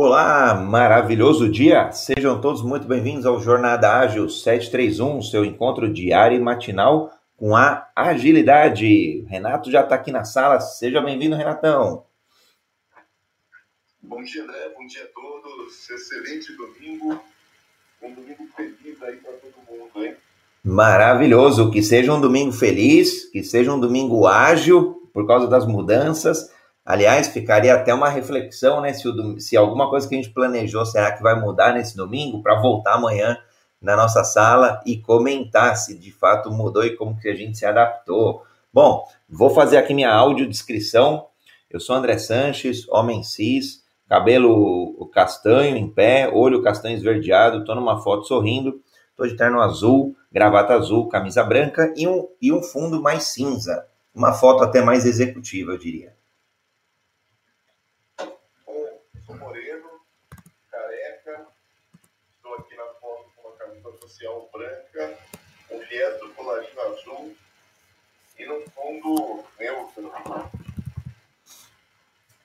Olá, maravilhoso dia! Sejam todos muito bem-vindos ao Jornada Ágil 731, seu encontro diário e matinal com a agilidade. Renato já está aqui na sala, seja bem-vindo, Renatão. Bom dia, André, bom dia a todos. Excelente domingo, um domingo feliz aí para todo mundo, hein? Maravilhoso, que seja um domingo feliz, que seja um domingo ágil por causa das mudanças Aliás, ficaria até uma reflexão, né? Se, o, se alguma coisa que a gente planejou, será que vai mudar nesse domingo para voltar amanhã na nossa sala e comentar se de fato mudou e como que a gente se adaptou. Bom, vou fazer aqui minha audiodescrição. Eu sou André Sanches, homem cis, cabelo castanho em pé, olho castanho esverdeado, estou numa foto sorrindo, estou de terno azul, gravata azul, camisa branca e um, e um fundo mais cinza. Uma foto até mais executiva, eu diria. Social branca, viés do colarinho azul e no fundo neutro.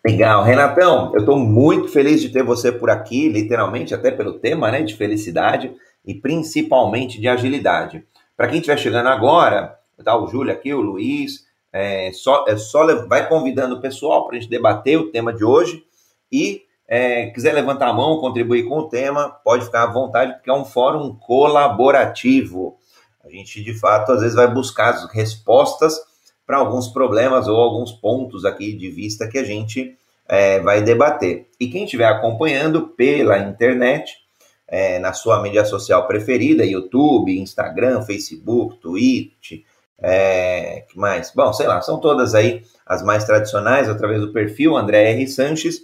Legal, Renatão, eu estou muito feliz de ter você por aqui, literalmente, até pelo tema né, de felicidade e principalmente de agilidade. Para quem estiver chegando agora, tá o Júlio aqui, o Luiz, é só, é só vai convidando o pessoal para a gente debater o tema de hoje e é, quiser levantar a mão, contribuir com o tema, pode ficar à vontade, porque é um fórum colaborativo. A gente, de fato, às vezes vai buscar as respostas para alguns problemas ou alguns pontos aqui de vista que a gente é, vai debater. E quem estiver acompanhando pela internet, é, na sua mídia social preferida, YouTube, Instagram, Facebook, Twitch, é, que mais? Bom, sei lá, são todas aí as mais tradicionais, através do perfil André R. Sanches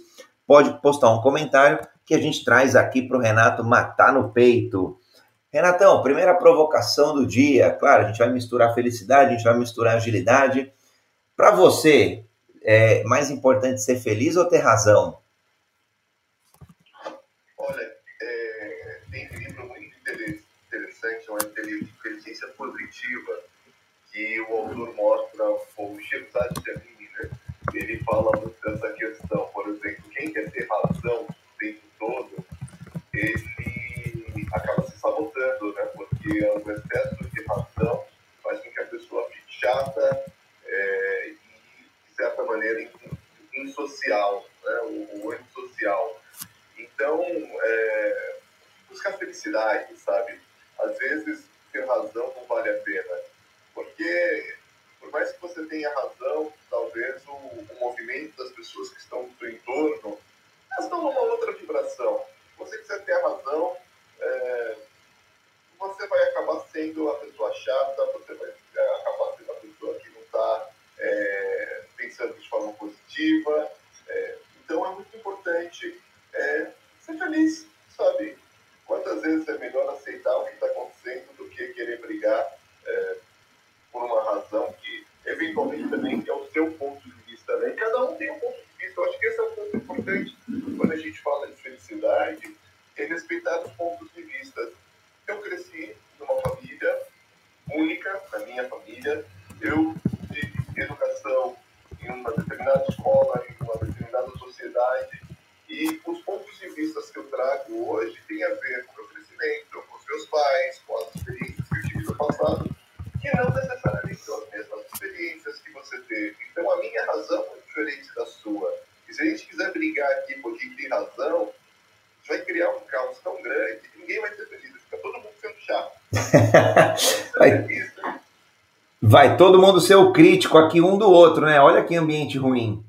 pode postar um comentário que a gente traz aqui para o Renato matar no peito. Renatão, primeira provocação do dia. Claro, a gente vai misturar felicidade, a gente vai misturar agilidade. Para você, é mais importante ser feliz ou ter razão? Olha, é, tem um livro muito interessante, é uma inteligência positiva, que o autor mostra o Shirzad Jamini, né? Ele fala muito dessa questão, por exemplo, quem quer ter razão o tempo todo, ele acaba se sabotando, né? Porque o excesso de razão faz com que a pessoa fique chata é, e, de certa maneira, insocial, né? O, o antissocial. Então, é, buscar felicidade, sabe? Às vezes, ter razão não vale a pena. Porque, por mais que você tenha razão, talvez o, o movimento das pessoas que estão no seu entorno elas estão numa outra vibração. Você quiser ter a razão, é, você vai acabar sendo a pessoa chata, você vai acabar sendo a pessoa que não está é, pensando de forma positiva. É, então é muito importante é, ser feliz, sabe? Quantas vezes é melhor aceitar o que está acontecendo do que querer brigar é, por uma razão que eventualmente também é o seu ponto de vista, né? Cada um tem um ponto de vista. Eu acho que esse é um ponto importante quando a gente fala de felicidade, é respeitar os pontos de vista. Eu cresci numa família única, na minha família. Eu tive educação em uma determinada escola, em uma determinada sociedade. E os pontos de vista que eu trago hoje têm a ver com o meu crescimento, com os meus pais, com as experiências que eu tive no passado, que não necessariamente são as mesmas experiências que você teve. Então, a minha razão é diferente da sua. E se a gente quiser brigar aqui porque tem razão, vai criar um caos tão grande que ninguém vai ser feliz. Fica todo mundo sendo chato. vai, vai todo mundo ser o crítico aqui um do outro, né? Olha que ambiente ruim.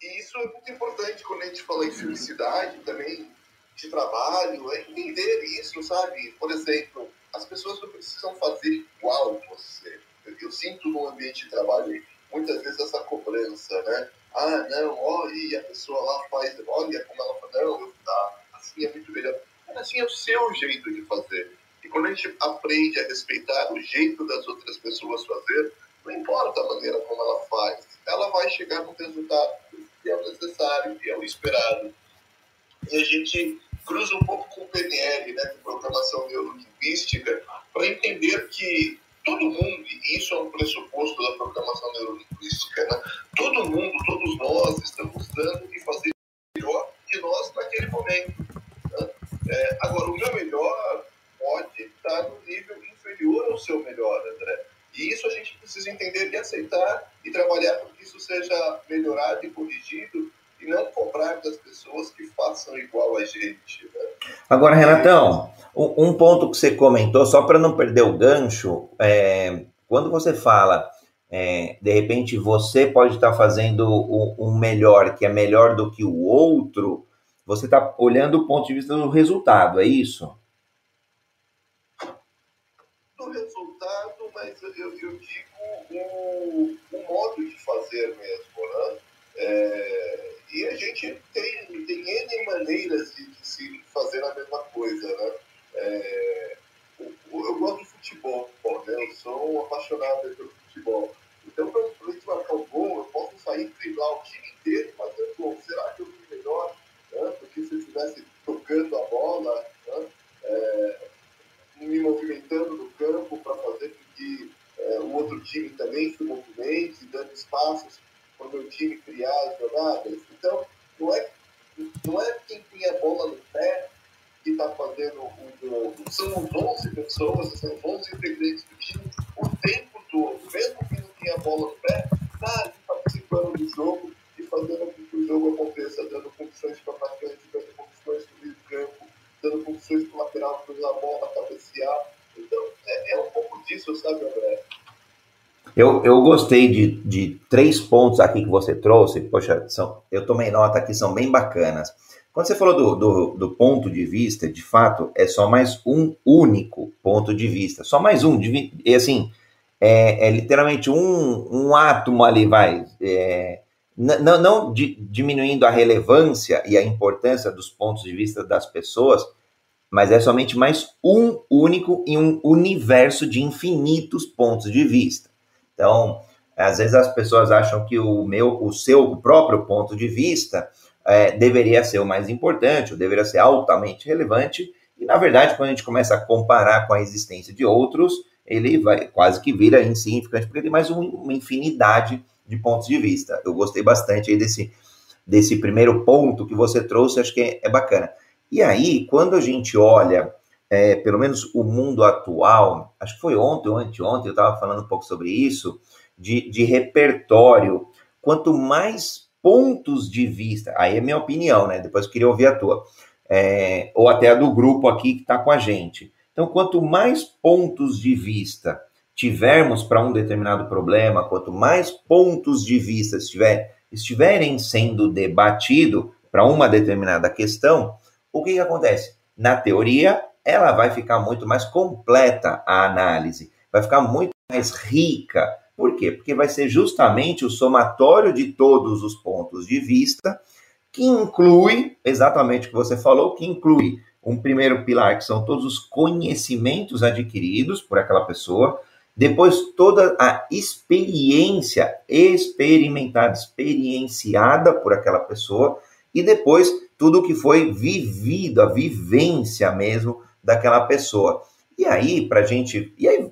E isso é muito importante quando a gente fala em felicidade também, de trabalho, é entender isso, sabe? Por exemplo, as pessoas não precisam fazer igual você. Eu sinto no ambiente de trabalho muitas vezes essa cobrança, né? Ah, não, olha, a pessoa lá faz, olha como ela faz, não, eu, tá, assim é muito melhor. Mas assim é o seu jeito de fazer. E quando a gente aprende a respeitar o jeito das outras pessoas fazer, não importa a maneira como ela faz, ela vai chegar no resultado que é o necessário, que é o esperado. E a gente cruza um pouco com o PNL, né, com programação neurolinguística, para entender que todo mundo, e isso é um pressuposto da programação neurolinguística, né, todo mundo, todos nós estamos dando e fazer melhor que nós naquele momento. Né? É, agora, o meu melhor pode estar no nível inferior ao seu melhor, André. E isso a gente precisa entender e aceitar e trabalhar para que isso seja melhorado e corrigido e não cobrar das pessoas que façam igual a gente. Né? Agora, Renatão, um ponto que você comentou, só para não perder o gancho, é, quando você fala, é, de repente você pode estar tá fazendo um melhor que é melhor do que o outro, você está olhando o ponto de vista do resultado, é isso? Do resultado, mas eu, eu digo o, o modo de fazer mesmo, né? É, e a gente tem, tem N maneiras de, de se fazer a mesma coisa, né? É, eu, eu, gosto de futebol, né? eu sou apaixonado pelo futebol. Então, para a gente marcar o gol, eu posso sair driblar o time inteiro e fazer gol. Será que eu fui melhor? Né? Porque se eu estivesse tocando a bola, né? é, me movimentando no campo para fazer com que é, o outro time também se movimente, dando espaços para o meu time criar as jogadas. Então, não é, não é quem tem a bola no pé que está fazendo o gol. São 11 pessoas, são 11 integrantes do time Eu, gostei de, de três pontos aqui que você trouxe. Poxa, são, eu tomei nota aqui, são bem bacanas. Quando você falou do, do, do, ponto de vista, de fato, é só mais um único ponto de vista. Só mais um. E assim, é, é literalmente um, um átomo ali, vai. É, não, não di, diminuindo a relevância e a importância dos pontos de vista das pessoas, mas é somente mais um único em um universo de infinitos pontos de vista. Então, às vezes as pessoas acham que o meu, o seu próprio ponto de vista é, deveria ser o mais importante, ou deveria ser altamente relevante, e na verdade, quando a gente começa a comparar com a existência de outros, ele vai quase que vira insignificante, porque tem mais uma infinidade de pontos de vista. Eu gostei bastante aí desse, desse primeiro ponto que você trouxe, acho que é, é bacana. E aí, quando a gente olha, é, pelo menos o mundo atual, acho que foi ontem ou anteontem, eu estava falando um pouco sobre isso, de, de repertório. Quanto mais pontos de vista, aí é minha opinião, né? Depois eu queria ouvir a tua, é, ou até a do grupo aqui que está com a gente. Então, quanto mais pontos de vista tivermos para um determinado problema, quanto mais pontos de vista estiver, estiverem sendo debatido para uma determinada questão, o que, que acontece? Na teoria, ela vai ficar muito mais completa a análise, vai ficar muito mais rica, por quê? Porque vai ser justamente o somatório de todos os pontos de vista, que inclui exatamente o que você falou, que inclui um primeiro pilar, que são todos os conhecimentos adquiridos por aquela pessoa, depois toda a experiência experimentada, experienciada por aquela pessoa, e depois tudo que foi vivido, a vivência mesmo daquela pessoa. E aí, para gente, e aí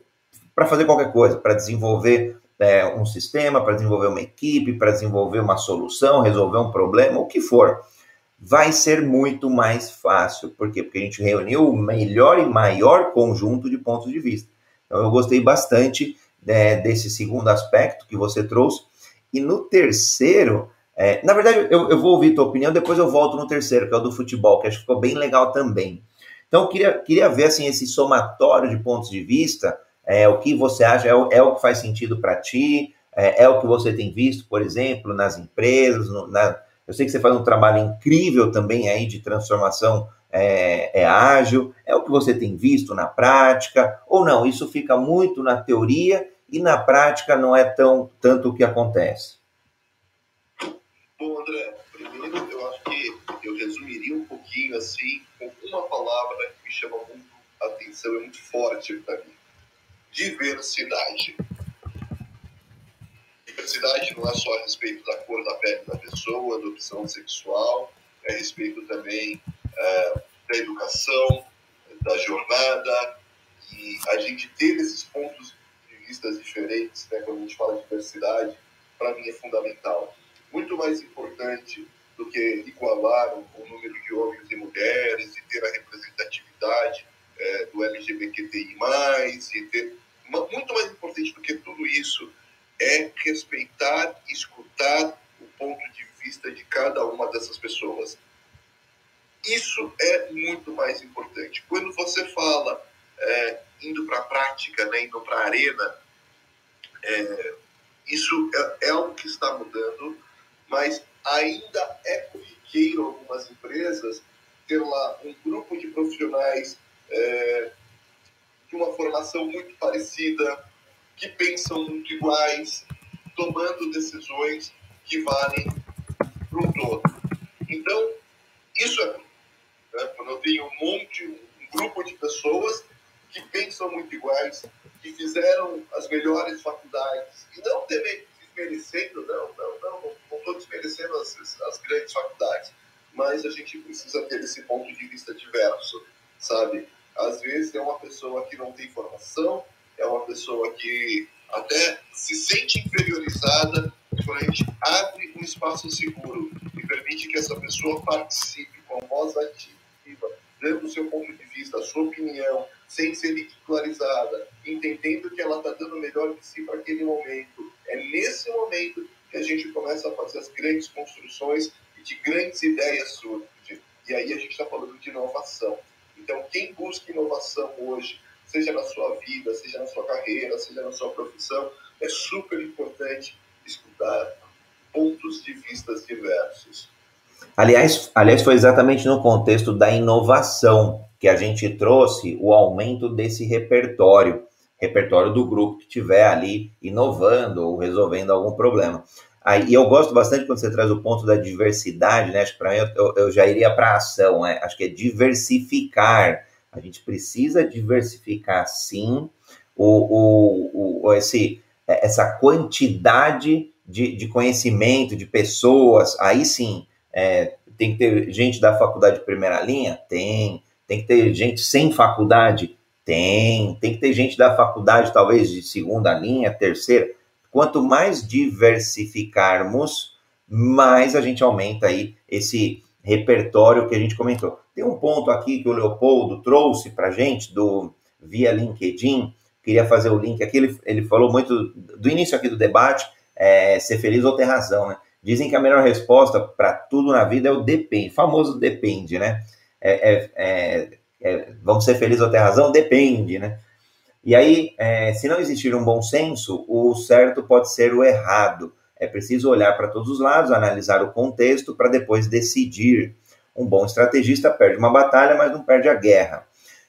para fazer qualquer coisa, para desenvolver é, um sistema, para desenvolver uma equipe, para desenvolver uma solução, resolver um problema, o que for. Vai ser muito mais fácil. Por quê? Porque a gente reuniu o melhor e maior conjunto de pontos de vista. Então, eu gostei bastante é, desse segundo aspecto que você trouxe. E no terceiro, é, na verdade, eu, eu, vou ouvir tua opinião, depois eu volto no terceiro, que é o do futebol, que acho que ficou bem legal também. Então, eu queria, queria ver assim, esse somatório de pontos de vista é, o que você acha é o, é o que faz sentido para ti, é, é, o que você tem visto, por exemplo, nas empresas. No, na, eu sei que você faz um trabalho incrível também aí de transformação é, é, ágil, é o que você tem visto na prática, ou não? Isso fica muito na teoria e na prática não é tão tanto o que acontece. Bom, André, primeiro eu acho que eu resumiria um pouquinho assim uma palavra que me chama muito a atenção, é muito forte para mim diversidade. Diversidade não é só a respeito da cor da pele da pessoa, da opção sexual, é a respeito também é, da educação, da jornada, e a gente ter esses pontos de vista diferentes, né, quando a gente fala de diversidade, para mim é fundamental. Muito mais importante do que igualar o, o número de homens e mulheres e ter a representatividade é, do LGBTI+, e ter muito mais importante do que tudo isso é respeitar, escutar o ponto de vista de cada uma dessas pessoas. Isso é muito mais importante. Quando você fala é, indo para a prática, né, indo para a arena, é, isso é, é algo que está mudando, mas ainda é corriqueiro algumas empresas ter lá um grupo de profissionais é, de uma formação muito parecida, que pensam muito iguais, tomando decisões que valem para um todo. Então, isso é né? quando eu tenho um monte, um grupo de pessoas que pensam muito iguais, que fizeram as melhores faculdades, e não desmerecendo, não, não, não, não estou desmerecendo as, as grandes faculdades, mas a gente precisa ter esse ponto de vista diverso, sabe? Às vezes é uma pessoa que não tem formação, é uma pessoa que até se sente inferiorizada quando a gente abre um espaço seguro e permite que essa pessoa participe com voz ativa, dando o seu ponto de vista, a sua opinião, sem ser ridicularizada, entendendo que ela está dando o melhor de si para aquele momento. É nesse momento que a gente começa a fazer as grandes construções e de grandes ideias surgem. E aí a gente está falando de inovação. Então, quem busca inovação hoje, seja na sua vida, seja na sua carreira, seja na sua profissão, é super importante escutar pontos de vistas diversos. Aliás, aliás, foi exatamente no contexto da inovação que a gente trouxe o aumento desse repertório, repertório do grupo que estiver ali inovando ou resolvendo algum problema. Aí, e eu gosto bastante quando você traz o ponto da diversidade, né? Acho que para mim eu, eu, já iria para ação, né? Acho que é diversificar. A gente precisa diversificar sim o, o, o esse, essa quantidade de, de conhecimento, de pessoas, aí sim é, tem que ter gente da faculdade de primeira linha? Tem. Tem que ter gente sem faculdade? Tem. Tem que ter gente da faculdade, talvez, de segunda linha, terceira. Quanto mais diversificarmos, mais a gente aumenta aí esse repertório que a gente comentou. Tem um ponto aqui que o Leopoldo trouxe para gente do via LinkedIn. Queria fazer o link aqui. Ele, ele falou muito do início aqui do debate, é, ser feliz ou ter razão, né? Dizem que a melhor resposta para tudo na vida é o depende, famoso depende, né? É, é, é, vamos ser felizes ou ter razão? Depende, né? E aí, é, se não existir um bom senso, o certo pode ser o errado. É preciso olhar para todos os lados, analisar o contexto para depois decidir. Um bom estrategista perde uma batalha, mas não perde a guerra.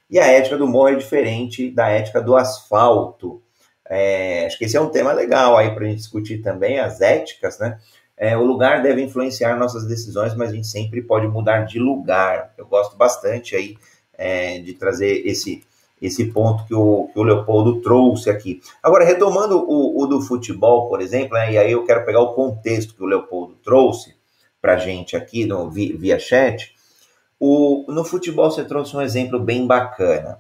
E a ética do morro é diferente da ética do asfalto. É, acho que esse é um tema legal aí para a gente discutir também, as éticas, né? É, o lugar deve influenciar nossas decisões, mas a gente sempre pode mudar de lugar. Eu gosto bastante aí é, de trazer esse, esse ponto que o, que o Leopoldo trouxe aqui. Agora, retomando o, o do futebol, por exemplo, né, e aí eu quero pegar o contexto que o Leopoldo trouxe para a gente aqui no, via, via chat. O, no futebol você trouxe um exemplo bem bacana.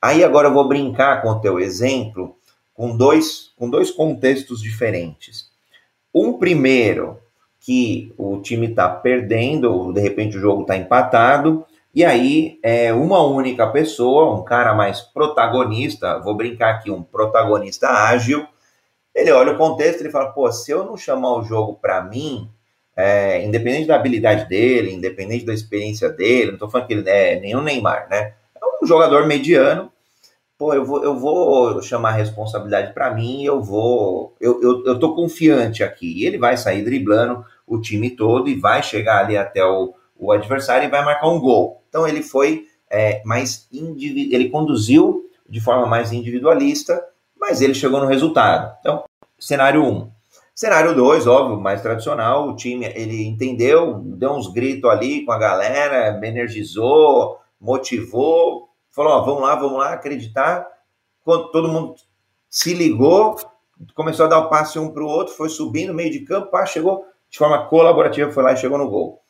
Aí agora eu vou brincar com o teu exemplo com dois, com dois contextos diferentes. Um primeiro, que o time está perdendo, de repente o jogo está empatado, e aí é uma única pessoa, um cara mais protagonista, vou brincar aqui, um protagonista ágil, ele olha o contexto e fala, pô, se eu não chamar o jogo para mim, é, independente da habilidade dele, independente da experiência dele, não estou falando que ele é nenhum Neymar, né? É um jogador mediano, pô, eu vou, eu vou chamar a responsabilidade para mim, eu vou, eu, eu, eu tô confiante aqui. E ele vai sair driblando o time todo e vai chegar ali até o, o adversário e vai marcar um gol. Então ele foi é, mais ele conduziu de forma mais individualista, mas ele chegou no resultado. Então, cenário 1. Um. Cenário 2, óbvio, mais tradicional, o time ele entendeu, deu uns gritos ali com a galera, energizou, motivou, falou: ó, vamos lá, vamos lá, acreditar. Quando todo mundo se ligou, começou a dar o passe um para o outro, foi subindo, meio de campo, pá, chegou de forma colaborativa, foi lá e chegou no gol.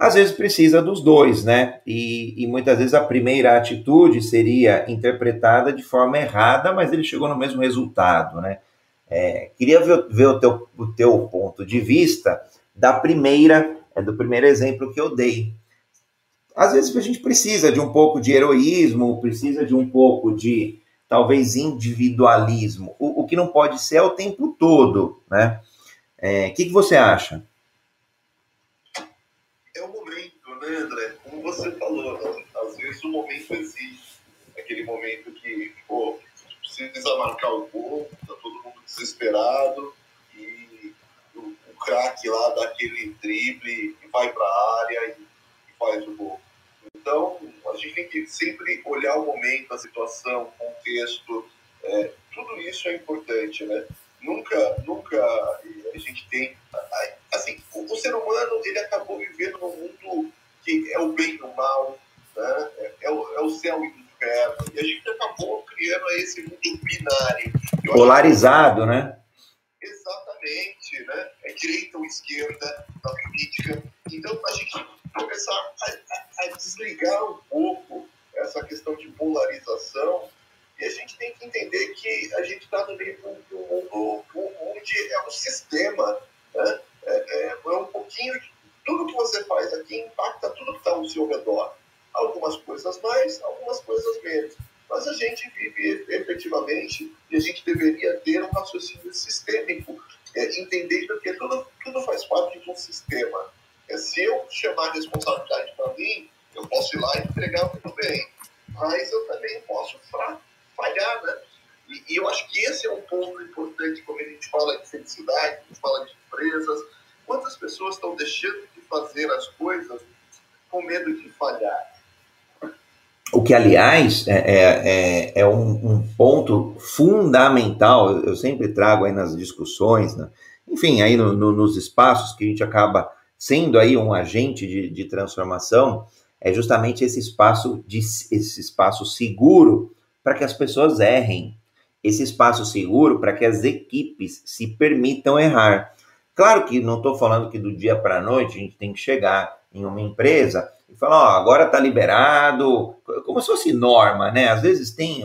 Às vezes precisa dos dois, né? E, e muitas vezes a primeira atitude seria interpretada de forma errada, mas ele chegou no mesmo resultado, né? É, queria ver, ver, o, teu, o teu ponto de vista da primeira, é, do primeiro exemplo que eu dei, às vezes a gente precisa de um pouco de heroísmo, precisa de um pouco de talvez individualismo. O, o que não pode ser é o tempo todo, né? O é, que, que você acha? É o momento, né, André? Como você falou, às vezes o momento existe. Aquele momento que, pô, precisa marcar o gol, tá todo mundo desesperado e o, o craque lá dá aquele drible e vai para a área e, e faz o gol. Então, a gente tem que sempre olhar o momento, a situação, o contexto, é, tudo isso é importante, né? Nunca, nunca a gente tem... Assim, o, o ser humano, ele acabou vivendo num mundo que é o bem e o mal, né? é, é, o, é o céu e o inferno, e a gente acabou criando esse mundo binário. Eu Polarizado, que... né? Exatamente, né? É direita ou esquerda na política. Então, a gente começar a, a, a desligar um pouco essa questão de polarização e a gente tem que entender que a gente está no meio de um mundo onde é um sistema, né? é, é, é, um pouquinho de tudo que você faz aqui impacta tudo que está ao seu redor. Algumas coisas mais, algumas coisas menos. Mas a gente vive efetivamente e a gente deveria ter um raciocínio sistêmico, é, entendendo que tudo, tudo faz parte de um sistema. É, se eu chamar a responsabilidade para mim, eu posso ir lá e entregar muito bem. Mas eu também posso falhar, né? E, e, eu acho que esse é um ponto importante quando a gente fala de felicidade, a gente fala de empresas. Quantas pessoas estão deixando de fazer as coisas com medo de falhar? O que, aliás, é, é, é, é um, um, ponto fundamental, eu sempre trago aí nas discussões, né? enfim, aí no, no, nos espaços que a gente acaba sendo aí um agente de, de transformação, é justamente esse espaço, de, esse espaço seguro para que as pessoas errem, esse espaço seguro para que as equipes se permitam errar. Claro que não estou falando que do dia para a noite a gente tem que chegar em uma empresa e falar, ó, agora está liberado, como se fosse norma, né? Às vezes tem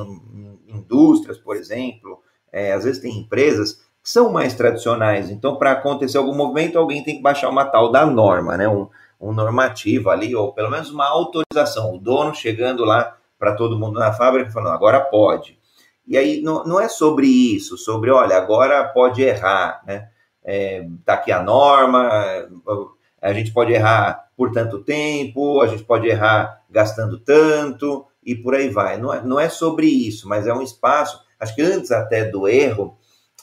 indústrias, por exemplo, é, às vezes tem empresas são mais tradicionais. Então, para acontecer algum movimento, alguém tem que baixar uma tal da norma, né? Um, um normativo ali, ou pelo menos uma autorização. O dono chegando lá para todo mundo na fábrica falando, agora pode. E aí não, não é sobre isso, sobre, olha, agora pode errar, né? É, tá aqui a norma, a gente pode errar por tanto tempo, a gente pode errar gastando tanto e por aí vai. Não é, não é sobre isso, mas é um espaço, acho que antes até do erro,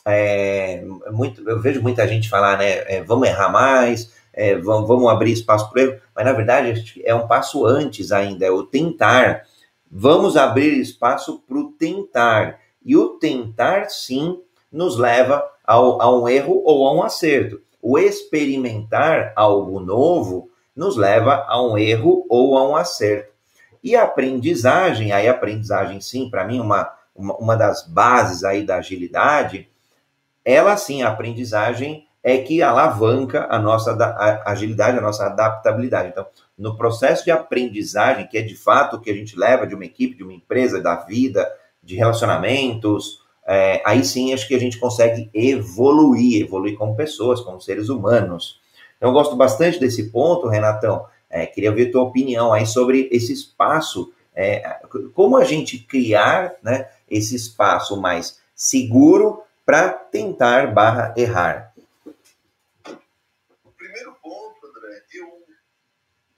é, muito, eu vejo muita gente falar, né? É, vamos errar mais, é, vamos, vamos abrir espaço para o erro, mas na verdade é um passo antes ainda, é o tentar. Vamos abrir espaço para o tentar. E o tentar, sim, nos leva ao, a um erro ou a um acerto. O experimentar algo novo nos leva a um erro ou a um acerto. E a aprendizagem, aí a aprendizagem, sim, para mim, uma, uma, uma das bases aí da agilidade, ela sim, a aprendizagem é que alavanca a nossa agilidade, a nossa adaptabilidade. Então, no processo de aprendizagem, que é de fato o que a gente leva de uma equipe, de uma empresa, da vida, de relacionamentos, é, aí sim acho que a gente consegue evoluir, evoluir como pessoas, como seres humanos. Então, eu gosto bastante desse ponto, Renatão. É, queria ver tua opinião aí sobre esse espaço, é, como a gente criar né, esse espaço mais seguro para tentar barra errar? O primeiro ponto, André, eu,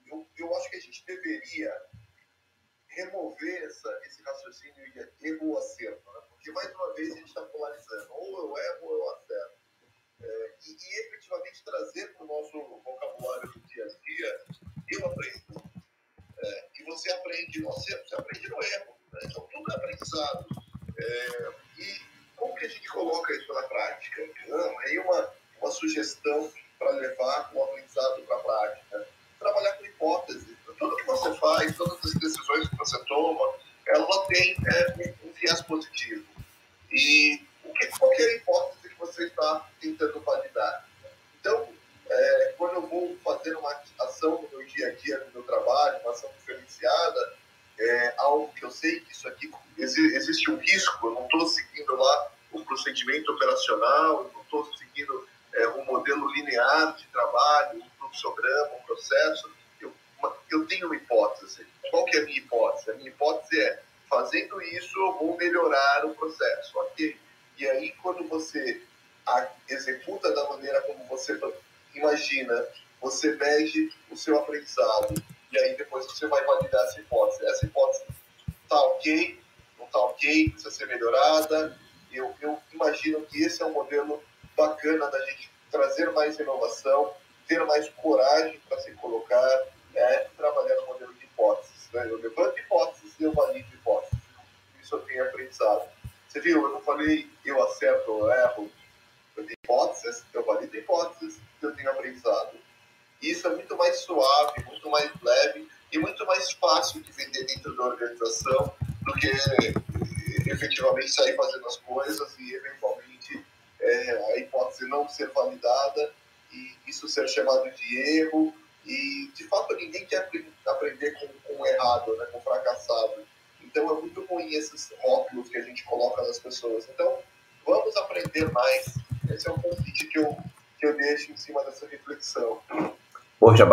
eu, eu acho que a gente deveria remover essa, esse raciocínio de erro ou acerto, porque mais uma vez a gente está polarizando, ou eu erro ou eu acerto. É, e, e, efetivamente trazer para o nosso vocabulário do dia a dia, eu aprendo. É, e você aprende acerto, você aprende no erro. Né? Então tudo é aprendizado. É, e como que a gente coloca isso na prática? Não, aí uma, uma sugestão para levar o aprendizado para a prática. Trabalhar com hipótese. Tudo que você faz, todas as decisões que você toma, ela tem é, um viés positivo. E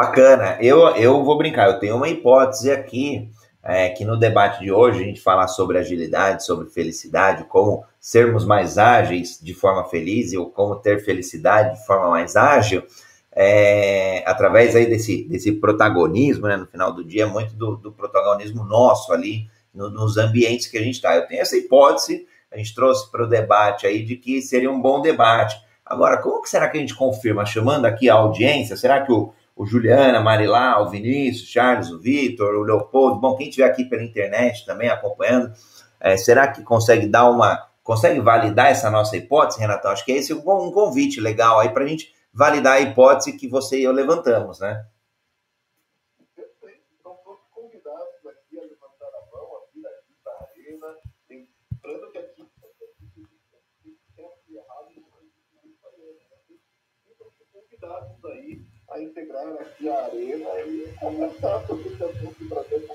bacana. Eu, eu vou brincar, eu tenho uma hipótese aqui, é, que no debate de hoje a gente falar sobre agilidade, sobre felicidade, como sermos mais ágeis de forma feliz ou como ter felicidade de forma mais ágil, é, através aí desse, desse protagonismo, né, no final do dia, muito do, do protagonismo nosso ali, no, nos ambientes que a gente está. Eu tenho essa hipótese, a gente trouxe para o debate aí de que seria um bom debate. Agora, como que será que a gente confirma? Chamando aqui a audiência, será que o, o Juliana, a Marilá, o Vinícius, o Charles, o Vitor, o Leopoldo, bom, quem estiver aqui pela internet também acompanhando, é, será que consegue dar uma, consegue validar essa nossa hipótese, Renatão? Acho que é esse um convite legal aí para a gente validar a hipótese que você e eu levantamos, né? A integrar aqui a arena e conversar sobre esse assunto para ver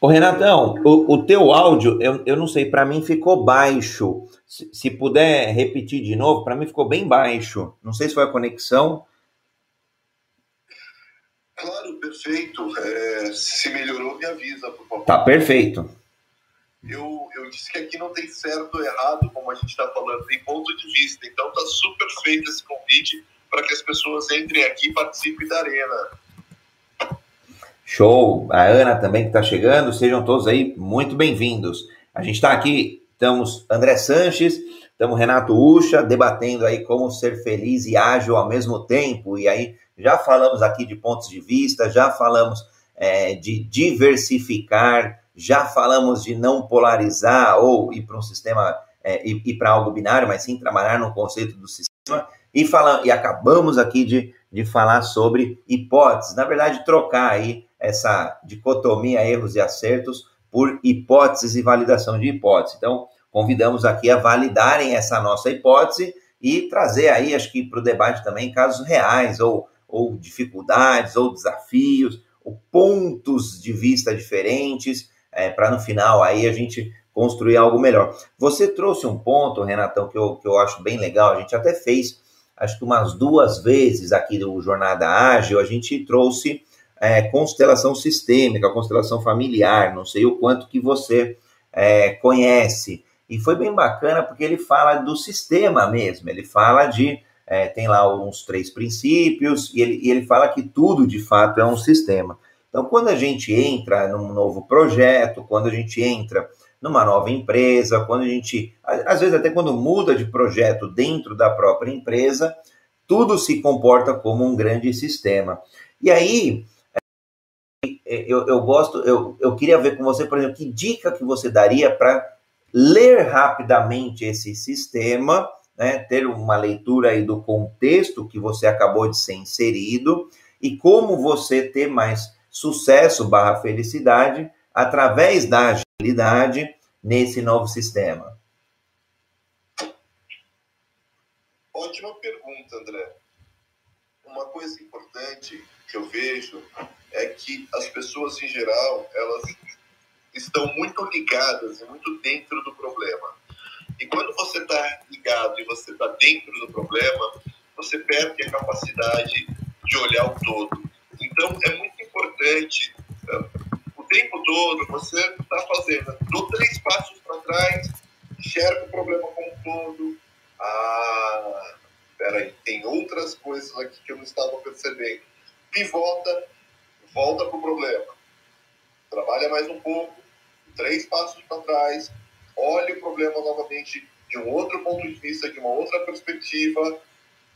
Ô Renatão, o, o teu áudio, eu, eu não sei, para mim ficou baixo. Se, se puder repetir de novo, para mim ficou bem baixo. Não sei se foi a conexão. Claro, perfeito. É, se melhorou, me avisa, por favor. Tá perfeito. Eu, eu disse que aqui não tem certo ou errado, como a gente está falando, tem ponto de vista. Então tá super feito esse convite para que as pessoas entrem aqui e participem da arena. Show! A Ana também que está chegando, sejam todos aí muito bem-vindos. A gente está aqui, estamos André Sanches, estamos Renato Ucha, debatendo aí como ser feliz e ágil ao mesmo tempo. E aí já falamos aqui de pontos de vista, já falamos é, de diversificar, já falamos de não polarizar ou ir para um sistema, é, ir, ir para algo binário, mas sim trabalhar no conceito do sistema. E, falando, e acabamos aqui de, de falar sobre hipóteses, na verdade, trocar aí essa dicotomia erros e acertos por hipóteses e validação de hipótese. Então, convidamos aqui a validarem essa nossa hipótese e trazer aí, acho que para o debate também, casos reais, ou, ou dificuldades, ou desafios, ou pontos de vista diferentes, é, para no final aí a gente construir algo melhor. Você trouxe um ponto, Renatão, que eu, que eu acho bem legal, a gente até fez acho que umas duas vezes aqui no Jornada Ágil, a gente trouxe é, constelação sistêmica, constelação familiar, não sei o quanto que você é, conhece. E foi bem bacana porque ele fala do sistema mesmo, ele fala de. É, tem lá uns três princípios, e ele, e ele fala que tudo de fato é um sistema. Então, quando a gente entra num novo projeto, quando a gente entra numa nova empresa, quando a gente, às vezes até quando muda de projeto dentro da própria empresa, tudo se comporta como um grande sistema. E aí, é, eu, eu gosto, eu, eu queria ver com você, por exemplo, que dica que você daria para ler rapidamente esse sistema, né, ter uma leitura aí do contexto que você acabou de ser inserido e como você ter mais sucesso barra felicidade através da agilidade nesse novo sistema? Ótima pergunta, André. Uma coisa importante que eu vejo é que as pessoas em geral, elas estão muito ligadas e muito dentro do problema. E quando você está ligado e você está dentro do problema, você perde a capacidade de olhar o todo. Então, é muito importante tempo todo você está fazendo, dou três passos para trás, enxerga o problema como um todo. Ah, peraí, tem outras coisas aqui que eu não estava percebendo. Pivota, volta para o problema. Trabalha mais um pouco, três passos para trás, olhe o problema novamente de um outro ponto de vista, de uma outra perspectiva.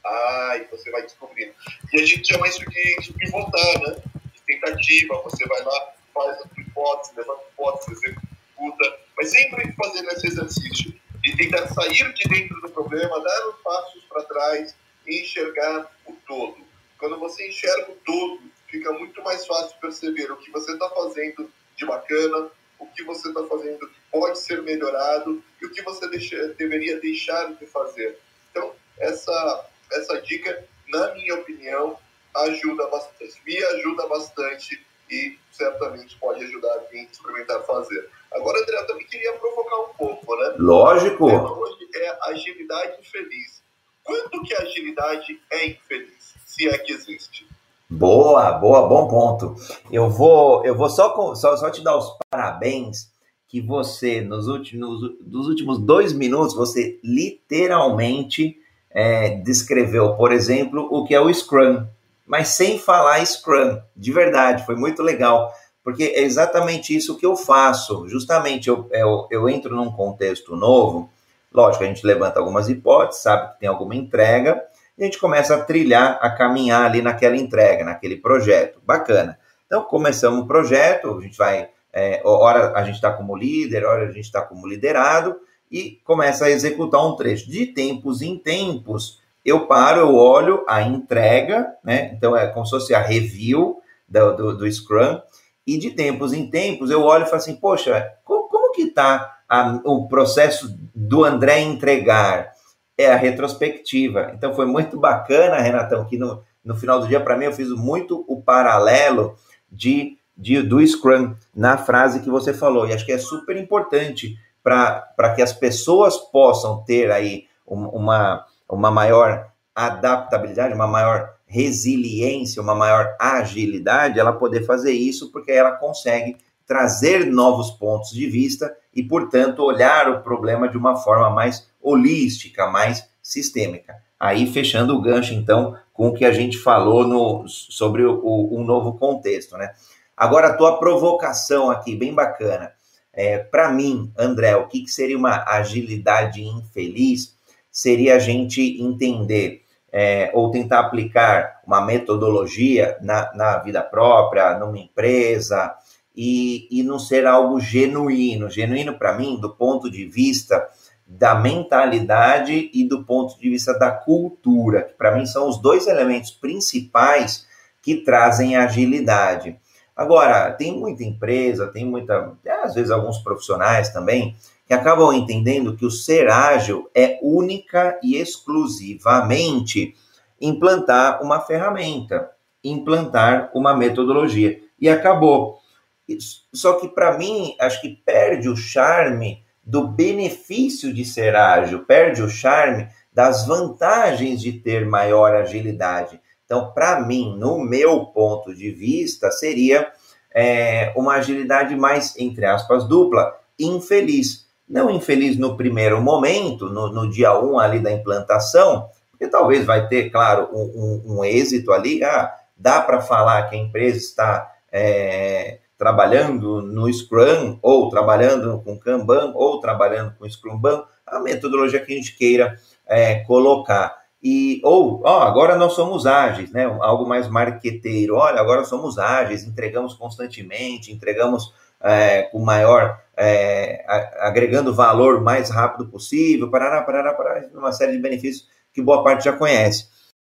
Ah, e você vai descobrindo. E a gente chama isso de, de pivotar, né? De tentativa. Você vai lá, faz hipótese, levanta a hipótese, executa. Mas sempre fazendo esse exercício de tentar sair de dentro do problema, dar uns passos para trás e enxergar o todo. Quando você enxerga o todo, fica muito mais fácil perceber o que você está fazendo de bacana, o que você está fazendo que pode ser melhorado e o que você deixa, deveria deixar de fazer. Então, essa, essa dica, na minha opinião, ajuda bastante, me ajuda bastante e certamente pode ajudar quem experimentar fazer. Agora, André, eu também queria provocar um pouco, né? Lógico. O tema hoje é agilidade infeliz. Quanto que a agilidade é infeliz, se é que existe? Boa, boa, bom ponto. Eu vou, eu vou só, só, só te dar os parabéns que você, nos últimos, nos últimos dois minutos, você literalmente é, descreveu, por exemplo, o que é o Scrum, mas sem falar Scrum, de verdade, foi muito legal, porque é exatamente isso que eu faço. Justamente eu, eu, eu entro num contexto novo, lógico, a gente levanta algumas hipóteses, sabe que tem alguma entrega, e a gente começa a trilhar, a caminhar ali naquela entrega, naquele projeto. Bacana. Então, começamos o projeto, a gente vai, é, hora a gente está como líder, hora a gente está como liderado, e começa a executar um trecho. De tempos em tempos, eu paro, eu olho a entrega, né? Então, é como se fosse a review do, do, do Scrum, e de tempos em tempos eu olho e falo assim, poxa, como, como que está o processo do André entregar? é a retrospectiva. Então foi muito bacana, Renatão, que no, no final do dia, para mim, eu fiz muito o paralelo de, de, do Scrum na frase que você falou. E acho que é super importante para que as pessoas possam ter aí uma, uma maior adaptabilidade, uma maior resiliência, uma maior agilidade, ela poder fazer isso, porque ela consegue trazer novos pontos de vista e, portanto, olhar o problema de uma forma mais holística, mais sistêmica. Aí, fechando o gancho, então, com o que a gente falou no, sobre o, o novo contexto, né? Agora, a tua provocação aqui, bem bacana. É, Para mim, André, o que, que seria uma agilidade infeliz? Seria a gente entender é, ou tentar aplicar uma metodologia na, na vida própria, numa empresa, e, e não ser algo genuíno. Genuíno, para mim, do ponto de vista da mentalidade e do ponto de vista da cultura, que para mim são os dois elementos principais que trazem agilidade. Agora, tem muita empresa, tem muita, às vezes alguns profissionais também, que acabam entendendo que o ser ágil é única e exclusivamente implantar uma ferramenta, implantar uma metodologia. E acabou. Só que para mim, acho que perde o charme do benefício de ser ágil, perde o charme das vantagens de ter maior agilidade. Então, para mim, no meu ponto de vista, seria é, uma agilidade mais, entre aspas, dupla, infeliz. Não infeliz no primeiro momento, no, no dia 1 um ali da implantação, porque talvez vai ter, claro, um, um, um êxito ali. Ah, dá para falar que a empresa está é, trabalhando no Scrum, ou trabalhando com Kanban, ou trabalhando com Scrumban, a metodologia que a gente queira é, colocar. E, ou, ó, agora nós somos ágeis, né? Algo mais marqueteiro. Olha, agora somos ágeis, entregamos constantemente, entregamos é, com maior, é, agregando valor o mais rápido possível, parará, parará, parará, uma série de benefícios que boa parte já conhece.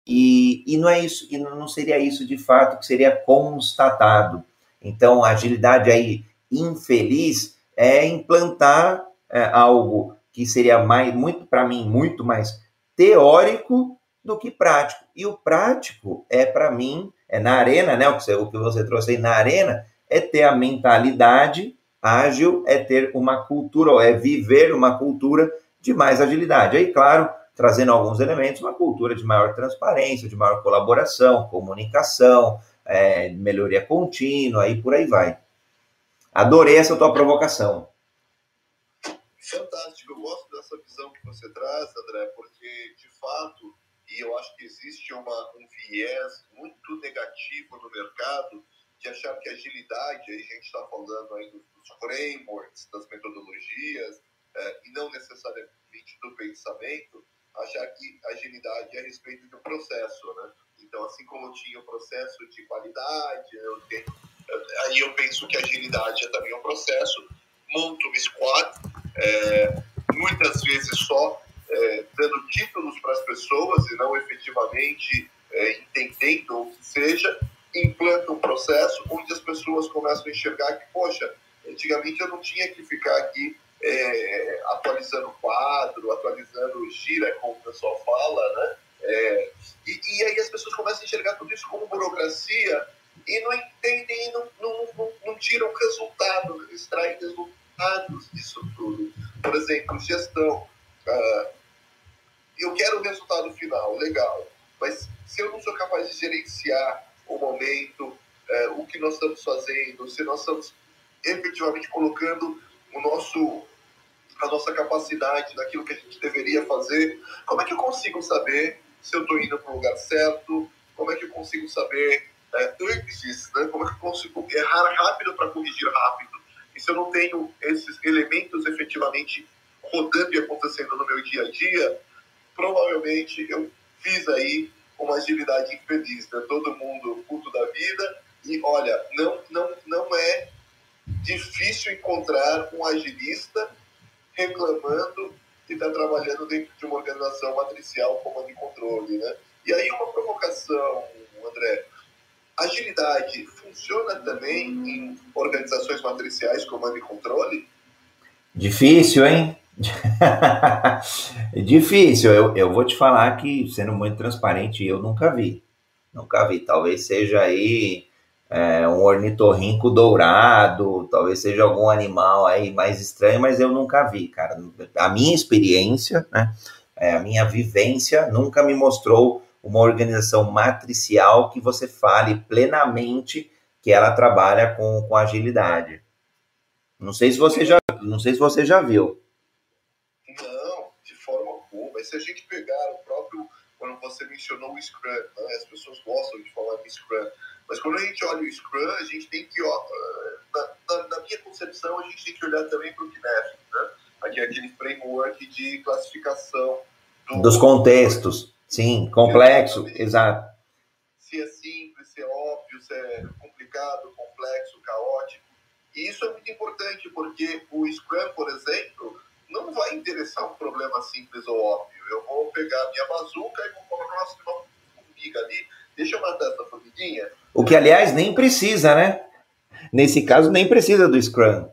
E, e não é isso, e não seria isso de fato que seria constatado. Então, a agilidade aí infeliz é implantar é, algo que seria mais, muito para mim, muito mais teórico do que prático. E o prático é para mim, é na arena, né? O que, você, o que você trouxe aí na arena é ter a mentalidade ágil, é ter uma cultura, ou é viver uma cultura de mais agilidade. Aí, claro, trazendo alguns elementos, uma cultura de maior transparência, de maior colaboração, comunicação, é, melhoria contínua e por aí vai. Adorei essa tua provocação. Fantástico, eu gosto dessa visão que você traz, André, porque de fato, e eu acho que existe uma, um viés muito negativo no mercado de achar que agilidade, aí a gente está falando aí dos, frameworks, das metodologias, é, e não necessariamente do pensamento, achar que agilidade é a respeito do processo, né? Então, assim como tinha o processo de qualidade, eu tenho, aí eu penso que agilidade é também um processo, monto um squad, é, muitas vezes só é, dando títulos para as pessoas e não efetivamente enxergar que, poxa, antigamente eu não tinha que ficar aqui Difícil, hein? Difícil. Eu, eu vou te falar que, sendo muito transparente, eu nunca vi. Nunca vi. Talvez seja aí é, um ornitorrinco dourado, talvez seja algum animal aí mais estranho, mas eu nunca vi, cara. A minha experiência, né, é, a minha vivência nunca me mostrou uma organização matricial que você fale plenamente que ela trabalha com, com agilidade. Não sei se você já, não sei se você já viu. Não, de forma alguma. E se a gente pegar o próprio quando você mencionou o Scrum, né, as pessoas gostam de falar em Scrum mas quando a gente olha o Scrum, a gente tem que, ó, na, na, na minha concepção, a gente tem que olhar também para o Kinect, né? Aqui é aquele framework de classificação do... dos contextos. Sim, complexo, exato. Se é simples, se é óbvio, se é complicado, complexo. E isso é muito importante, porque o Scrum, por exemplo, não vai interessar um problema simples ou óbvio. Eu vou pegar a minha bazuca e vou colocar uma formiga ali Deixa eu matar essa formiguinha. O que, aliás, nem precisa, né? Nesse caso, nem precisa do Scrum.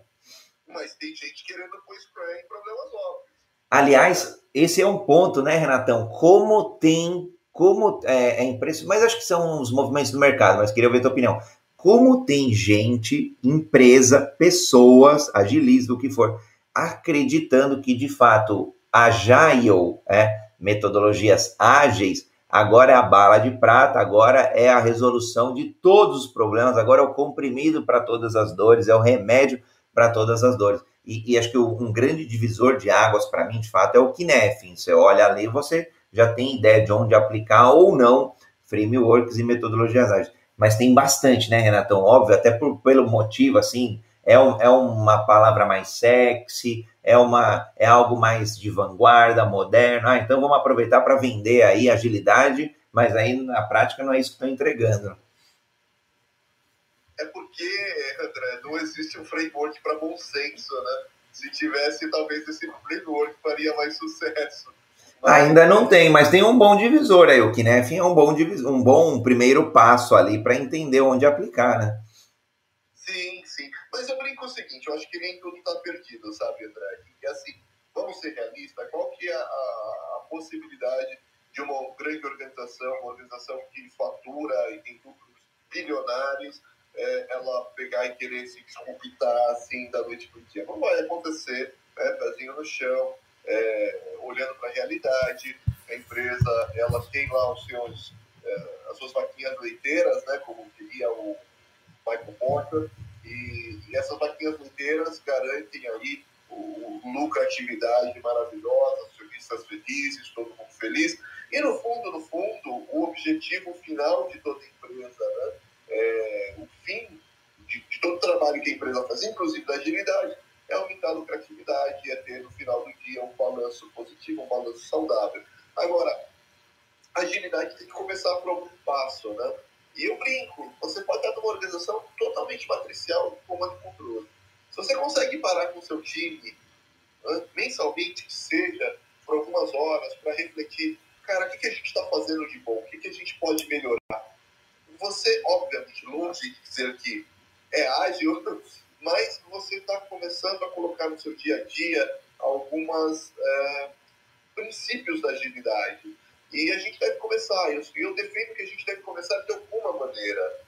Mas tem gente querendo pôr Scrum em problemas óbvios. Aliás, esse é um ponto, né, Renatão? Como tem. Como é, é impressionante. Mas acho que são os movimentos do mercado, mas queria ver a tua opinião. Como tem gente, empresa, pessoas, agilistas, o que for, acreditando que de fato agile, é, metodologias ágeis, agora é a bala de prata, agora é a resolução de todos os problemas, agora é o comprimido para todas as dores, é o remédio para todas as dores. E, e acho que um grande divisor de águas para mim, de fato, é o Kinefin. Você olha ali, você já tem ideia de onde aplicar ou não frameworks e metodologias ágeis. Mas tem bastante, né, Renatão? Óbvio, até por, pelo motivo, assim, é, um, é uma palavra mais sexy, é, uma, é algo mais de vanguarda, moderno. Ah, então vamos aproveitar para vender aí agilidade, mas aí na prática não é isso que estão entregando. É porque, André, não existe um framework para bom senso, né? Se tivesse, talvez esse framework faria mais sucesso. Ainda não tem, mas tem um bom divisor aí. O Kinef é um bom, divisor, um bom primeiro passo ali para entender onde aplicar, né? Sim, mas eu brinco o seguinte, eu acho que nem tudo está perdido, sabe, André? E assim, vamos ser realistas, qual que é a, a, possibilidade de uma grande organização, uma organização que fatura e tem lucros bilionários, é, ela pegar e querer se desculpitar assim da noite para o dia? Não vai acontecer, né? pezinho no chão, é, olhando para a realidade, a empresa ela tem lá os seus, é, as suas vaquinhas leiteiras, né? como diria o Michael Porter, e, E essas máquinas leiteiras garantem aí o, o lucratividade maravilhosa, acionistas felizes, todo mundo feliz. E no fundo, no fundo, o objetivo final de toda empresa, né? É, o fim de, de, todo o trabalho que a empresa faz, inclusive da agilidade, é aumentar a lucratividade, é ter no final do dia um balanço positivo, um balanço saudável. Agora, a agilidade tem que começar por algum passo, né? E eu brinco, você pode estar numa organização totalmente matricial de comando e controle. Se você consegue parar com o seu time, né, mensalmente que seja, por algumas horas, para refletir, cara, o que, que a gente está fazendo de bom? O que, que a gente pode melhorar? Você, obviamente, longe de dizer que é ágil, mas você está começando a colocar no seu dia a dia algumas é, princípios da agilidade. E a gente deve começar, eu, eu defendo que a gente deve começar de alguma maneira.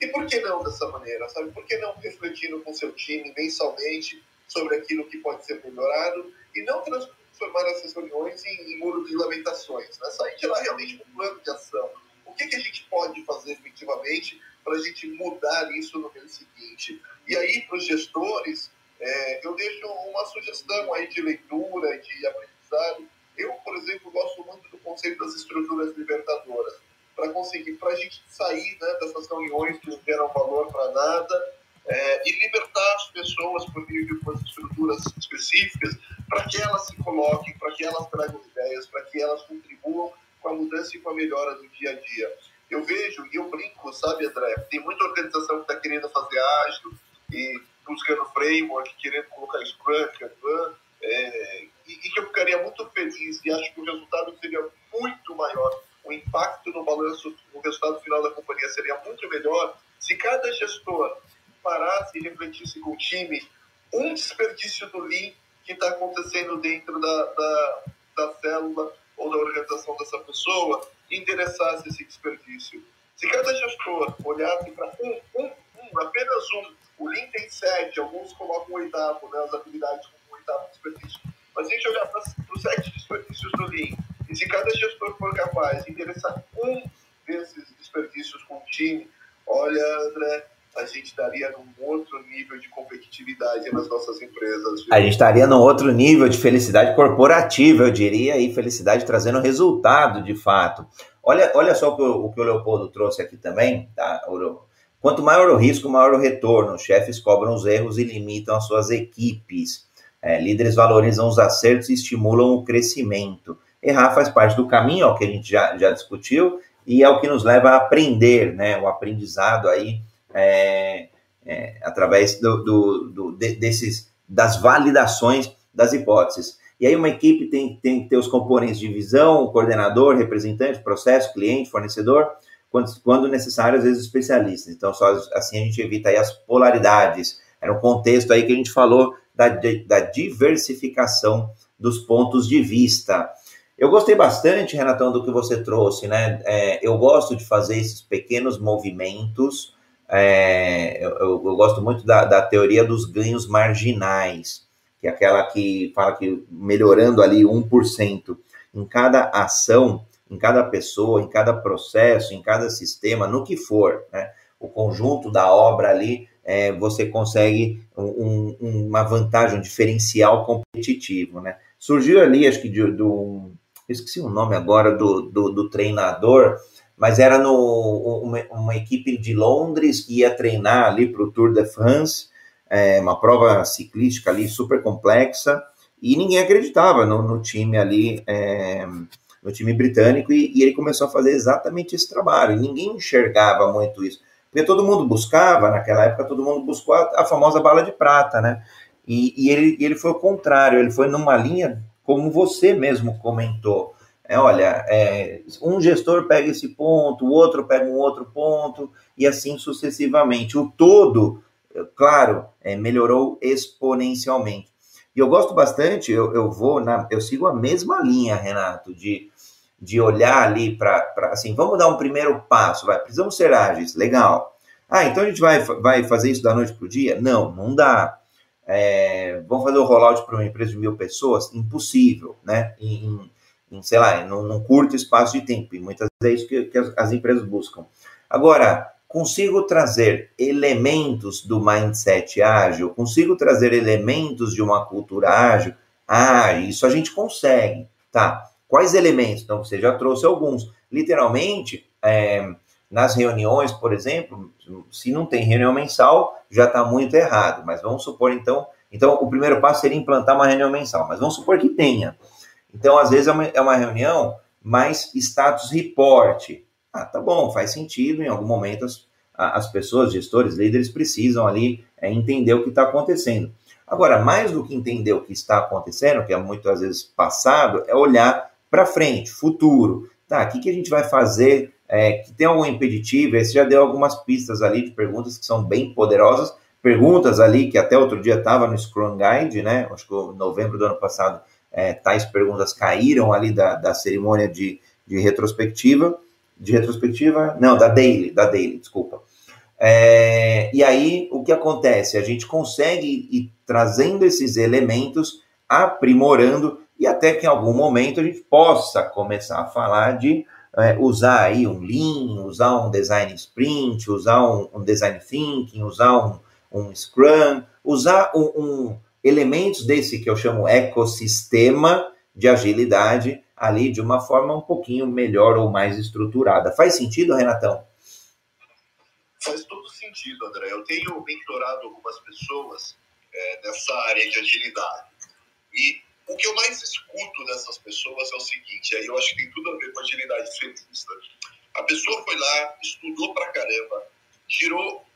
E por que não dessa maneira, sabe? Por que não refletindo com seu time mensalmente sobre aquilo que pode ser melhorado e não transformar essas reuniões em, em muro de lamentações, né? Sair de lá realmente com um plano de ação. O que, que a gente pode fazer efetivamente para a gente mudar isso no mês seguinte? E aí, para os gestores, é, eu deixo uma sugestão aí de leitura, de aprendizado, eu, por exemplo, gosto muito do conceito das estruturas libertadoras, para conseguir, para a gente sair né, dessas reuniões que não geram valor para nada é, e libertar as pessoas por meio de umas estruturas específicas para que elas se coloquem, para que elas tragam ideias, para que elas contribuam com a mudança e com a melhora do dia a dia. Eu vejo e eu brinco, sabe, André? Tem muita organização que está querendo fazer ágil e buscando framework, querendo colocar Scrum, Kanban, é, e, e, que eu ficaria muito feliz e acho que o resultado seria muito maior, o impacto no balanço, no resultado final da companhia seria muito melhor se cada gestor parasse e refletisse com o time um desperdício do Lean que está acontecendo dentro da, da, da célula ou da organização dessa pessoa e endereçasse esse desperdício. Se cada gestor olhasse para um, um, apenas um, o Lean tem sete, alguns colocam o oitavo, né, as habilidades como o oitavo desperdício. Mas a gente olhar para os sete desperdícios do Lean, e se cada gestor for capaz de interessar um desses desperdícios com o time, olha, André, a gente estaria num outro nível de competitividade nas nossas empresas. Viu? A gente estaria num outro nível de felicidade corporativa, eu diria, e felicidade trazendo resultado de fato. Olha, olha só o que o, o o Leopoldo trouxe aqui também, tá? Quanto maior o risco, maior o retorno. Chefes cobram os erros e limitam as suas equipes. É, líderes valorizam os acertos e estimulam o crescimento. Errar faz parte do caminho, é o que a gente já, já discutiu, e é o que nos leva a aprender, né? O aprendizado aí é, é, através do, do, do de, desses, das validações das hipóteses. E aí uma equipe tem, tem que ter os componentes de visão, coordenador, representante, processo, cliente, fornecedor, quando, quando necessário, às vezes especialistas. Então, só assim a gente evita aí as polaridades. Era um contexto aí que a gente falou da, da diversificação dos pontos de vista. Eu gostei bastante, Renatão, do que você trouxe, né? É, eu gosto de fazer esses pequenos movimentos. É, eu, eu, gosto muito da, da, teoria dos ganhos marginais, que é aquela que fala que melhorando ali 1% em cada ação, em cada pessoa, em cada processo, em cada sistema, no que for, né? O conjunto da obra ali é, você consegue um, um, uma vantagem, um diferencial competitivo, né? Surgiu ali, acho que de, do, esqueci o nome agora do, do, do treinador, mas era no, uma, uma, equipe de Londres que ia treinar ali para o Tour de France, é, uma prova ciclística ali super complexa, e ninguém acreditava no, no time ali, é, no time britânico, e, e, ele começou a fazer exatamente esse trabalho. Ninguém enxergava muito isso. Porque todo mundo buscava, naquela época, todo mundo buscou a, a famosa bala de prata, né? E, e ele, ele foi o contrário, ele foi numa linha como você mesmo comentou. É, olha, é, um gestor pega esse ponto, o outro pega um outro ponto, e assim sucessivamente. O todo, claro, é, melhorou exponencialmente. E eu gosto bastante, eu, eu vou na, eu sigo a mesma linha, Renato, de de olhar ali para, assim, vamos dar um primeiro passo, vai, precisamos ser ágeis, legal. Ah, então a gente vai, vai fazer isso da noite para o dia? Não, não dá. É, vamos fazer o rollout para uma empresa de mil pessoas? Impossível, né? Em, em sei lá, num, num, curto espaço de tempo, e muitas vezes é isso que, que as, as, empresas buscam. Agora, consigo trazer elementos do mindset ágil, consigo trazer elementos de uma cultura ágil. Ah, isso a gente consegue, tá? Quais elementos? Então, você já trouxe alguns. Literalmente, é, nas reuniões, por exemplo, se não tem reunião mensal, já está muito errado. Mas vamos supor, então, então o primeiro passo seria implantar uma reunião mensal. Mas vamos supor que tenha. Então, às vezes, é uma, é uma reunião mais status report. Ah, tá bom, faz sentido. Em algum momento, as, as pessoas, gestores, líderes, precisam ali é, entender o que está acontecendo. Agora, mais do que entender o que está acontecendo, que é muitas vezes passado, é olhar para frente, futuro. Tá, o que, que a gente vai fazer é, que tem algum impeditivo? Você já deu algumas pistas ali de perguntas que são bem poderosas, perguntas ali que até outro dia estava no Scrum Guide, né? Acho que em novembro do ano passado é, tais perguntas caíram ali da, da cerimônia de, de retrospectiva, de retrospectiva, não, da daily, da daily, desculpa. É, e aí o que acontece? A gente consegue ir trazendo esses elementos, aprimorando e até que em algum momento a gente possa começar a falar de é, usar aí um Lean, usar um Design Sprint, usar um, um Design Thinking, usar um, um Scrum, usar um, um elementos desse que eu chamo ecossistema de agilidade ali de uma forma um pouquinho melhor ou mais estruturada. Faz sentido, Renatão? Faz todo sentido, André. Eu tenho mentorado algumas pessoas é, nessa área de agilidade. E o que eu mais escuto dessas pessoas é o seguinte, aí eu acho que tem tudo a ver com agilidade feminista. A pessoa foi lá, estudou pra caramba, tirou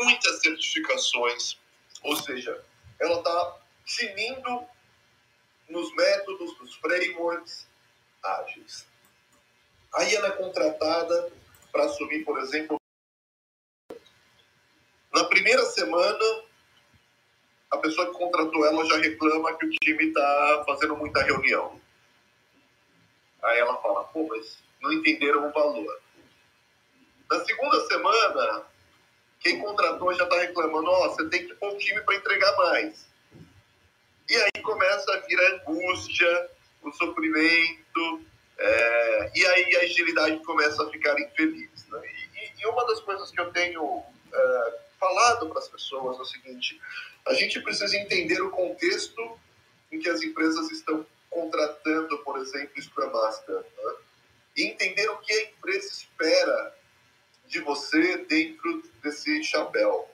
muitas certificações, ou seja, ela está tinindo nos métodos, nos frameworks ágeis. Aí ela é contratada para assumir, por exemplo, na primeira semana, a pessoa que contratou ela já reclama que o time está fazendo muita reunião. Aí ela fala, pô, mas não entenderam o valor. Na segunda semana, quem contratou já está reclamando, ó, oh, você tem que pôr o time para entregar mais. E aí começa a vir a angústia, o sofrimento, é, e aí a agilidade começa a ficar infeliz. Né? E, e, uma das coisas que eu tenho é, falado para as pessoas é o seguinte: a gente precisa entender o contexto em que as empresas estão contratando, por exemplo, Scrum Master, né? e entender o que a empresa espera de você dentro desse chapéu.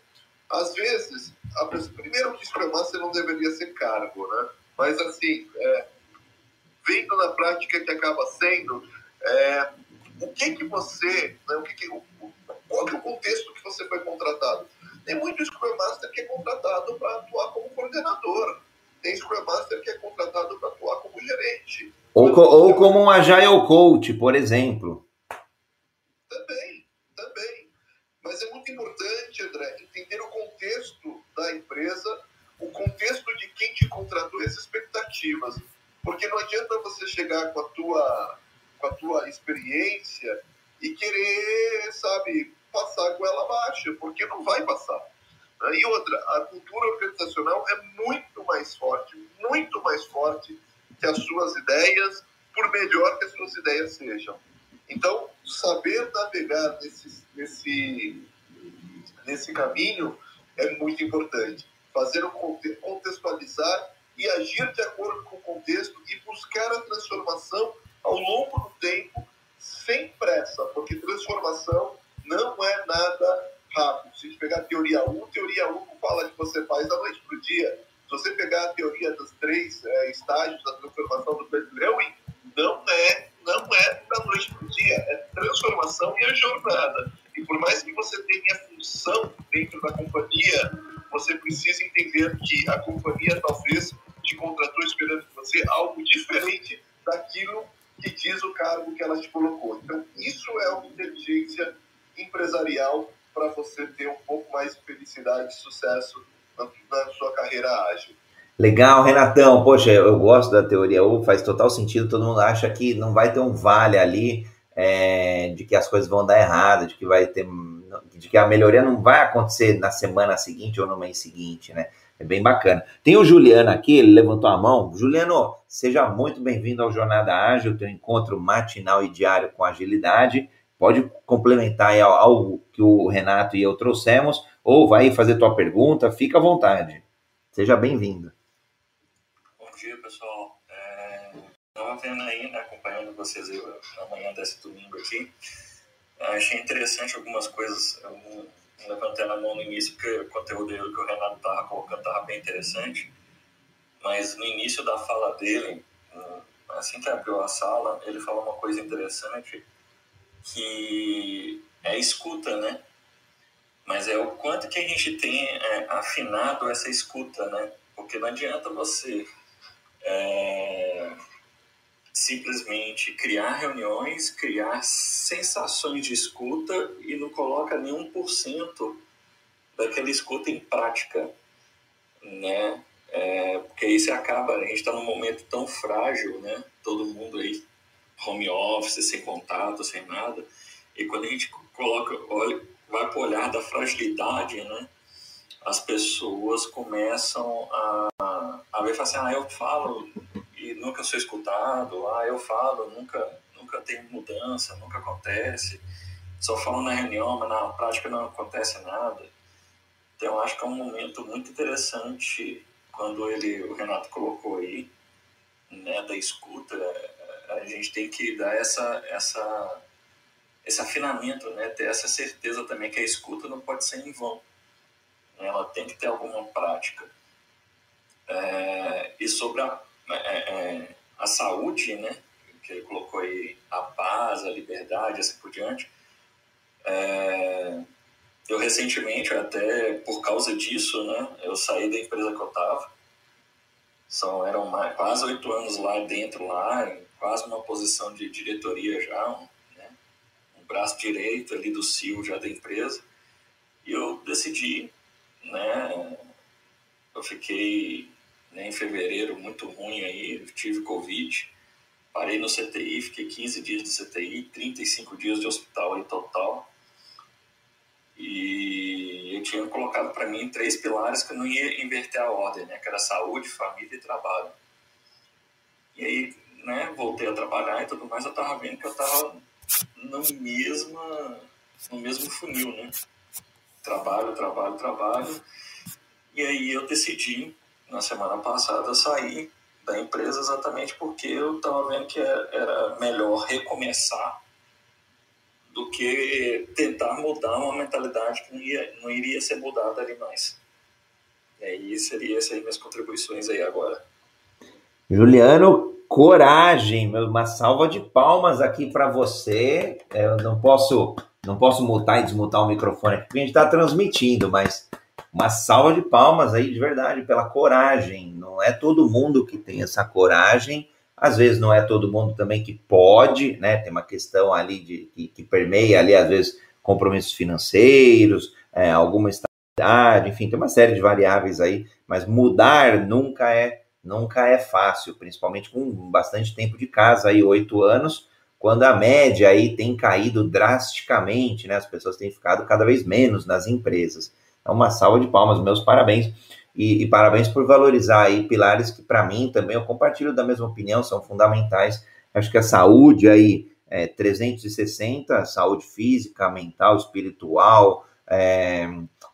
Às vezes, a pessoa, primeiro que Scrum Master não deveria ser cargo, né? Mas assim, é, vendo na prática que acaba sendo, é, o que que você, né, o que que, o, qual é o contexto que você foi contratado? Tem muito Scrum Master que é contratado para atuar como coordenador. Tem Scrum Master que é contratado para atuar como gerente. Ou, ou como um Agile Coach, por exemplo. Também, também. Mas é muito importante, André, entender o contexto da empresa, o contexto de quem te contratou e as expectativas. Porque não adianta você chegar com a tua, com a tua experiência e querer, sabe, passar com ela abaixo, porque não vai passar. E outra, a cultura organizacional é muito mais forte, muito mais forte que as suas ideias, por melhor que as suas ideias sejam. Então, saber navegar nesse, nesse, nesse caminho é muito importante. Fazer o contextualizar e agir de acordo com o contexto e buscar a transformação ao longo do tempo, sem pressa, porque transformação não é nada rápido. Se a gente pegar teoria 1, teoria 1 fala que você faz da noite para o dia. Se você pegar a teoria dos três é, estágios da transformação do Peter Lewin, não é, não é da noite para o dia, é transformação e a jornada. E por mais que você tenha função dentro da companhia, você precisa entender que a companhia talvez te contratou esperando de você algo diferente daquilo que diz o cargo que ela te colocou. Então, isso é uma inteligência empresarial para você ter um pouco mais de felicidade e sucesso na, na, sua carreira ágil. Legal, Renatão. Poxa, eu gosto da teoria U, faz total sentido. Todo mundo acha que não vai ter um vale ali, é, de que as coisas vão dar errado, de que vai ter. de que a melhoria não vai acontecer na semana seguinte ou no mês seguinte, né? É bem bacana. Tem o Juliano aqui, ele levantou a mão. Juliano, seja muito bem-vindo ao Jornada Ágil, teu encontro matinal e diário com agilidade. pode complementar algo que o Renato e eu trouxemos, ou vai fazer tua pergunta, fica à vontade. Seja bem-vindo. Bom dia, pessoal. Estava é, vendo aí, né, acompanhando vocês aí, amanhã desse domingo aqui. Achei interessante algumas coisas. Eu levantei a mão no início, porque o conteúdo que o Renato estava colocando estava bem interessante. Mas no início da fala dele, assim que abriu a sala, ele falou uma coisa interessante que é a escuta, né? Mas é o quanto que a gente tem é, afinado essa escuta, né? Porque não adianta você é, simplesmente criar reuniões, criar sensações de escuta e não coloca nenhum por cento daquela escuta em prática, né? É, porque aí você acaba, a gente está num momento tão frágil, né? Todo mundo aí, home office, sem contato, sem nada. E quando a gente coloca, olha, vai para o olhar da fragilidade, né? As pessoas começam a, a ver assim, ah, eu falo e nunca sou escutado, ah, eu falo, nunca, nunca tem mudança, nunca acontece, só falo na reunião, mas na prática não acontece nada. Então, acho que é um momento muito interessante quando ele, o Renato colocou aí, né, da escuta, a gente tem que dar essa, essa, esse afinamento, né, ter essa certeza também que a escuta não pode ser em vão. Né, ela tem que ter alguma prática. É, e sobre a, é, é, a saúde, né, que ele colocou aí, a paz, a liberdade, assim por diante, é, eu recentemente, até por causa disso, né, eu saí da empresa que eu estava. São, eram mais, quase oito anos lá dentro, lá, quase uma posição de diretoria já, um, né, um braço direito ali do CEO já da empresa. E eu decidi, né, eu fiquei né, em fevereiro muito ruim aí, tive Covid, parei no CTI, fiquei 15 dias de CTI, 35 dias de hospital aí total e eu tinha colocado para mim três pilares que eu não ia inverter a ordem, né? Que era saúde, família e trabalho. E aí, né, voltei a trabalhar e tudo mais, eu tava vendo que eu tava no mesmo, no mesmo funil, né? Trabalho, trabalho, trabalho. E aí eu decidi, na semana passada, sair da empresa exatamente porque eu tava vendo que era melhor recomeçar do que tentar mudar uma mentalidade que não, ia, não iria ser mudada ali mais. E aí seria essas minhas contribuições aí agora. Juliano, coragem, uma salva de palmas aqui para você. É, eu não posso, não posso mutar e desmutar o microfone porque a gente está transmitindo, mas uma salva de palmas aí de verdade pela coragem. Não é todo mundo que tem essa coragem às vezes não é todo mundo também que pode, né? Tem uma questão ali de, que, que permeia ali, às vezes, compromissos financeiros, é, alguma estabilidade, enfim, tem uma série de variáveis aí, mas mudar nunca é nunca é fácil, principalmente com bastante tempo de casa aí, oito anos, quando a média aí tem caído drasticamente, né? As pessoas têm ficado cada vez menos nas empresas. Então, uma salva de palmas, meus parabéns. E, e parabéns por valorizar aí pilares que, para mim, também eu compartilho da mesma opinião, são fundamentais. Acho que a saúde aí, é, 360, saúde física, mental, espiritual, é,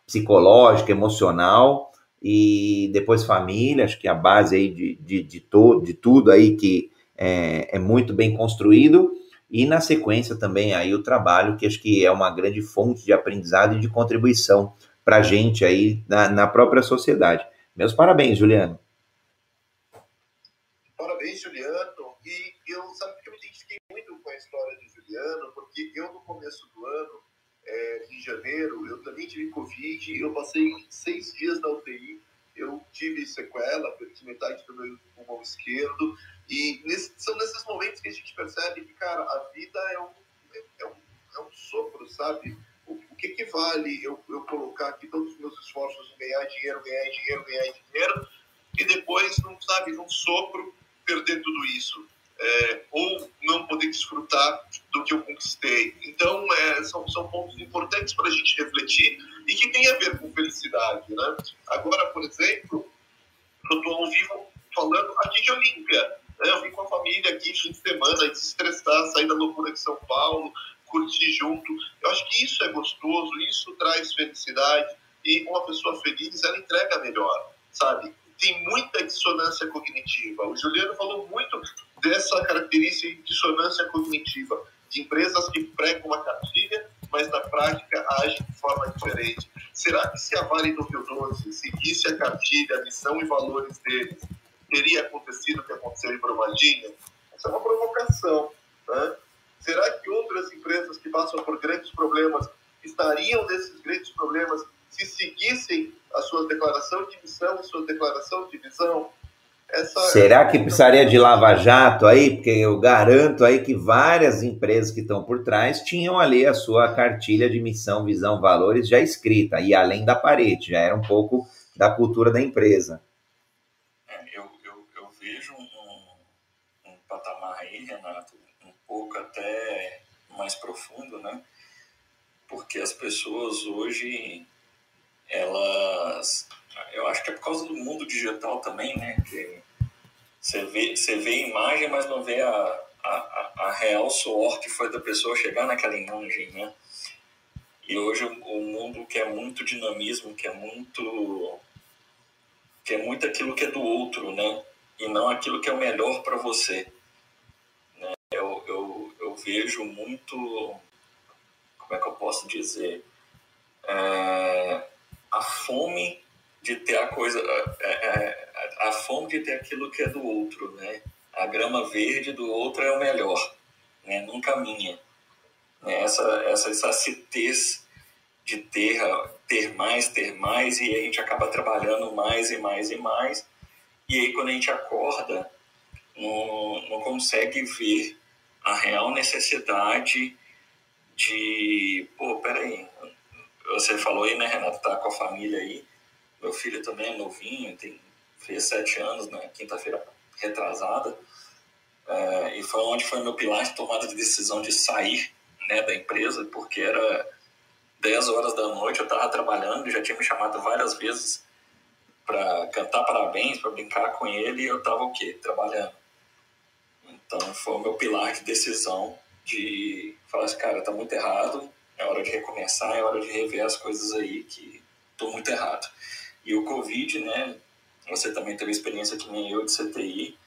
psicológica, emocional, e depois família, acho que a base aí de, de, de, to, de tudo aí que é, é, muito bem construído, e na sequência também aí o trabalho, que acho que é uma grande fonte de aprendizado e de contribuição para a gente aí na, na própria sociedade. Meus parabéns, Juliano. Parabéns, Juliano. E eu, sabe que eu me identifiquei muito com a história de Juliano, porque eu, no começo do ano, é, em janeiro, eu também tive Covid, eu passei seis dias na UTI, eu tive sequela, perdi metade do meu pulmão esquerdo, e nesse, são nesses momentos que a gente percebe que, cara, a vida é um, é, um, é um sopro, sabe? Que, que vale eu, eu colocar aqui todos os meus esforços em ganhar dinheiro, ganhar dinheiro, ganhar dinheiro, e depois, não sabe, num sopro, perder tudo isso. É, ou não poder desfrutar do que eu conquistei. Então, é, são, são pontos importantes para a gente refletir e que tem a ver com felicidade. Né? Agora, por exemplo, eu estou ao vivo falando aqui de Olímpia. Né? Eu vim com a família aqui, fim de semana, desestressar, sair da loucura de São Paulo, curtir junto. Eu acho que isso é gostoso, isso traz felicidade e uma pessoa feliz ela entrega melhor, sabe? Tem muita dissonância cognitiva. O Juliano falou muito dessa característica de dissonância cognitiva, de empresas que pregam uma cartilha, mas na prática agem de forma diferente. Será que se a Vale Rio Doce seguisse a cartilha, a missão e valores deles, teria acontecido o que aconteceu em Brumadinho? Essa é uma provocação. Né? Será que outras empresas que passam por grandes problemas estariam nesses grandes problemas se seguissem a sua declaração de missão sua declaração de visão? Essa Será é... que precisaria de lava-jato aí? Porque eu garanto aí que várias empresas que estão por trás tinham ali a sua cartilha de missão, visão, valores já escrita, e além da parede, já era um pouco da cultura da empresa. É, eu, eu, eu vejo um, um patamar aí, Renato, um pouco até mais profundo, né? Porque as pessoas hoje, elas eu acho que é por causa do mundo digital também, né? Que você vê, você vê a imagem, mas não vê a, a, a real suor que foi da pessoa chegar naquela imagem, né? E hoje o mundo quer muito dinamismo, quer muito quer muito aquilo que é do outro, né? E não aquilo que é o melhor para você. Eu, vejo muito, como é que eu posso dizer, é, a fome de ter a coisa, a, a, a, fome de ter aquilo que é do outro, né? A grama verde do outro é o melhor, né? Nunca minha. Né? Essa, essa escassez de ter, ter mais, ter mais, e a gente acaba trabalhando mais e mais e mais. E aí, quando a gente acorda, não, não consegue ver a real necessidade de. Pô, peraí. Você falou aí, né, Renato? Tá com a família aí. Meu filho também é novinho, tem, fez sete anos na quinta-feira retrasada. É, e foi onde foi meu pilar de tomada de decisão de sair né, da empresa, porque era 10 horas da noite, eu estava trabalhando, já tinha me chamado várias vezes para cantar parabéns, para brincar com ele, e eu estava o quê? Trabalhando. Então foi o meu pilar de decisão de falar assim, cara, tá muito errado, é hora de recomeçar, é hora de rever as coisas aí que tô muito errado. E o Covid, né? Você também teve experiência que nem eu de CTI.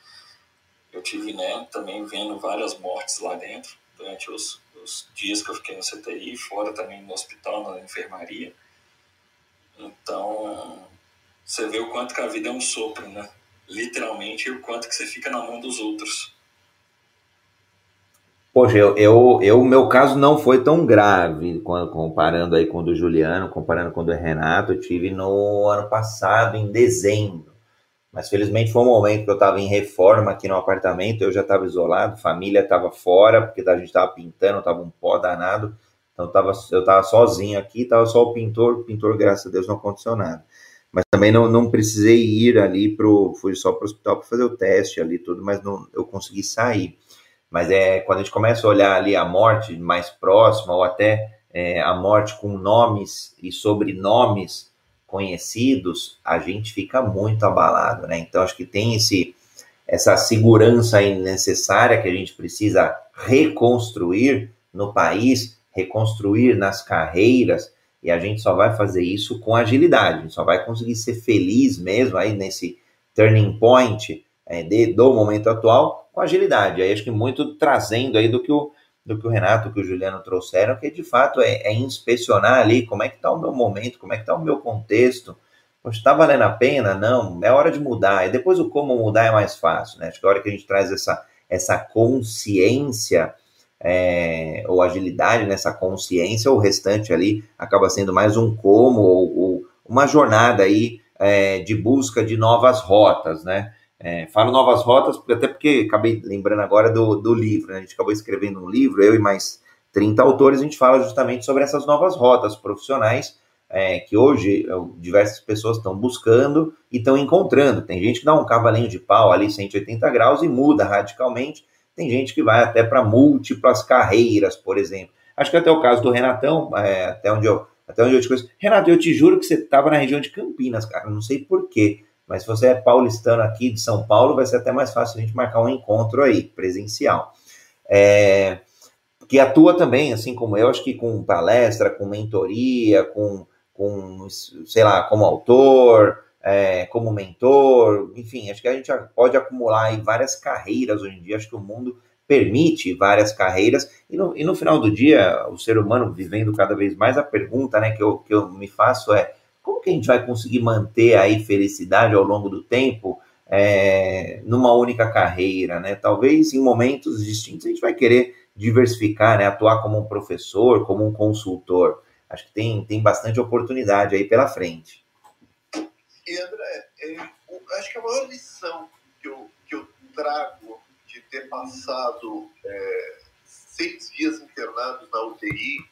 Eu tive, né, também vendo várias mortes lá dentro durante os, os dias que eu fiquei no CTI, fora também no hospital, na enfermaria. Então, você vê o quanto que a vida é um sopro, né? Literalmente, e o quanto que você fica na mão dos outros. Poxa, eu, eu, eu, meu caso não foi tão grave comparando aí com o do Juliano, comparando com o do Renato. Eu tive no ano passado, em dezembro. Mas felizmente foi um momento que eu estava em reforma aqui no apartamento, eu já estava isolado, família estava fora, porque a gente estava pintando, estava um pó danado. Então tava, eu estava sozinho aqui, estava só o pintor, o pintor, graças a Deus, não aconteceu nada. Mas também não, não precisei ir ali, pro, fui só para o hospital para fazer o teste ali tudo, mas não, eu consegui sair. Mas é quando a gente começa a olhar ali a morte mais próxima, ou até é, a morte com nomes e sobrenomes conhecidos, a gente fica muito abalado, né? Então acho que tem esse, essa segurança necessária que a gente precisa reconstruir no país, reconstruir nas carreiras, e a gente só vai fazer isso com agilidade, a gente só vai conseguir ser feliz mesmo aí nesse turning point é, de, do momento atual com agilidade. Aí acho que muito trazendo aí do que o, do que o Renato, que o Juliano trouxeram, que de fato é, é inspecionar ali como é que está o meu momento, como é que está o meu contexto. Poxa, está valendo a pena? Não, é hora de mudar. E depois o como mudar é mais fácil, né? Acho que a hora que a gente traz essa, essa consciência é, ou agilidade nessa consciência, o restante ali acaba sendo mais um como ou, ou uma jornada aí é, de busca de novas rotas, né? É, falo novas rotas, até porque acabei lembrando agora do, do livro, né? a gente acabou escrevendo um livro, eu e mais 30 autores, a gente fala justamente sobre essas novas rotas profissionais é, que hoje diversas pessoas estão buscando e estão encontrando. Tem gente que dá um cavalinho de pau ali 180 graus e muda radicalmente, tem gente que vai até para múltiplas carreiras, por exemplo. Acho que até o caso do Renatão, é, até onde eu até onde eu te conheço. Renato, eu te juro que você estava na região de Campinas, cara, não sei porquê. Mas se você é paulistano aqui de São Paulo, vai ser até mais fácil a gente marcar um encontro aí, presencial. É, que atua também, assim como eu, acho que com palestra, com mentoria, com, com sei lá, como autor, é, como mentor, enfim, acho que a gente pode acumular aí várias carreiras hoje em dia, acho que o mundo permite várias carreiras, e no, e no final do dia, o ser humano vivendo cada vez mais, a pergunta né, que, eu, que eu me faço é, como que a gente vai conseguir manter aí felicidade ao longo do tempo é, numa única carreira, né? Talvez em momentos distintos a gente vai querer diversificar, né? Atuar como um professor, como um consultor. Acho que tem, tem bastante oportunidade aí pela frente. E André, é, acho que a maior lição que eu, que eu trago de ter passado é, seis dias internados na UTI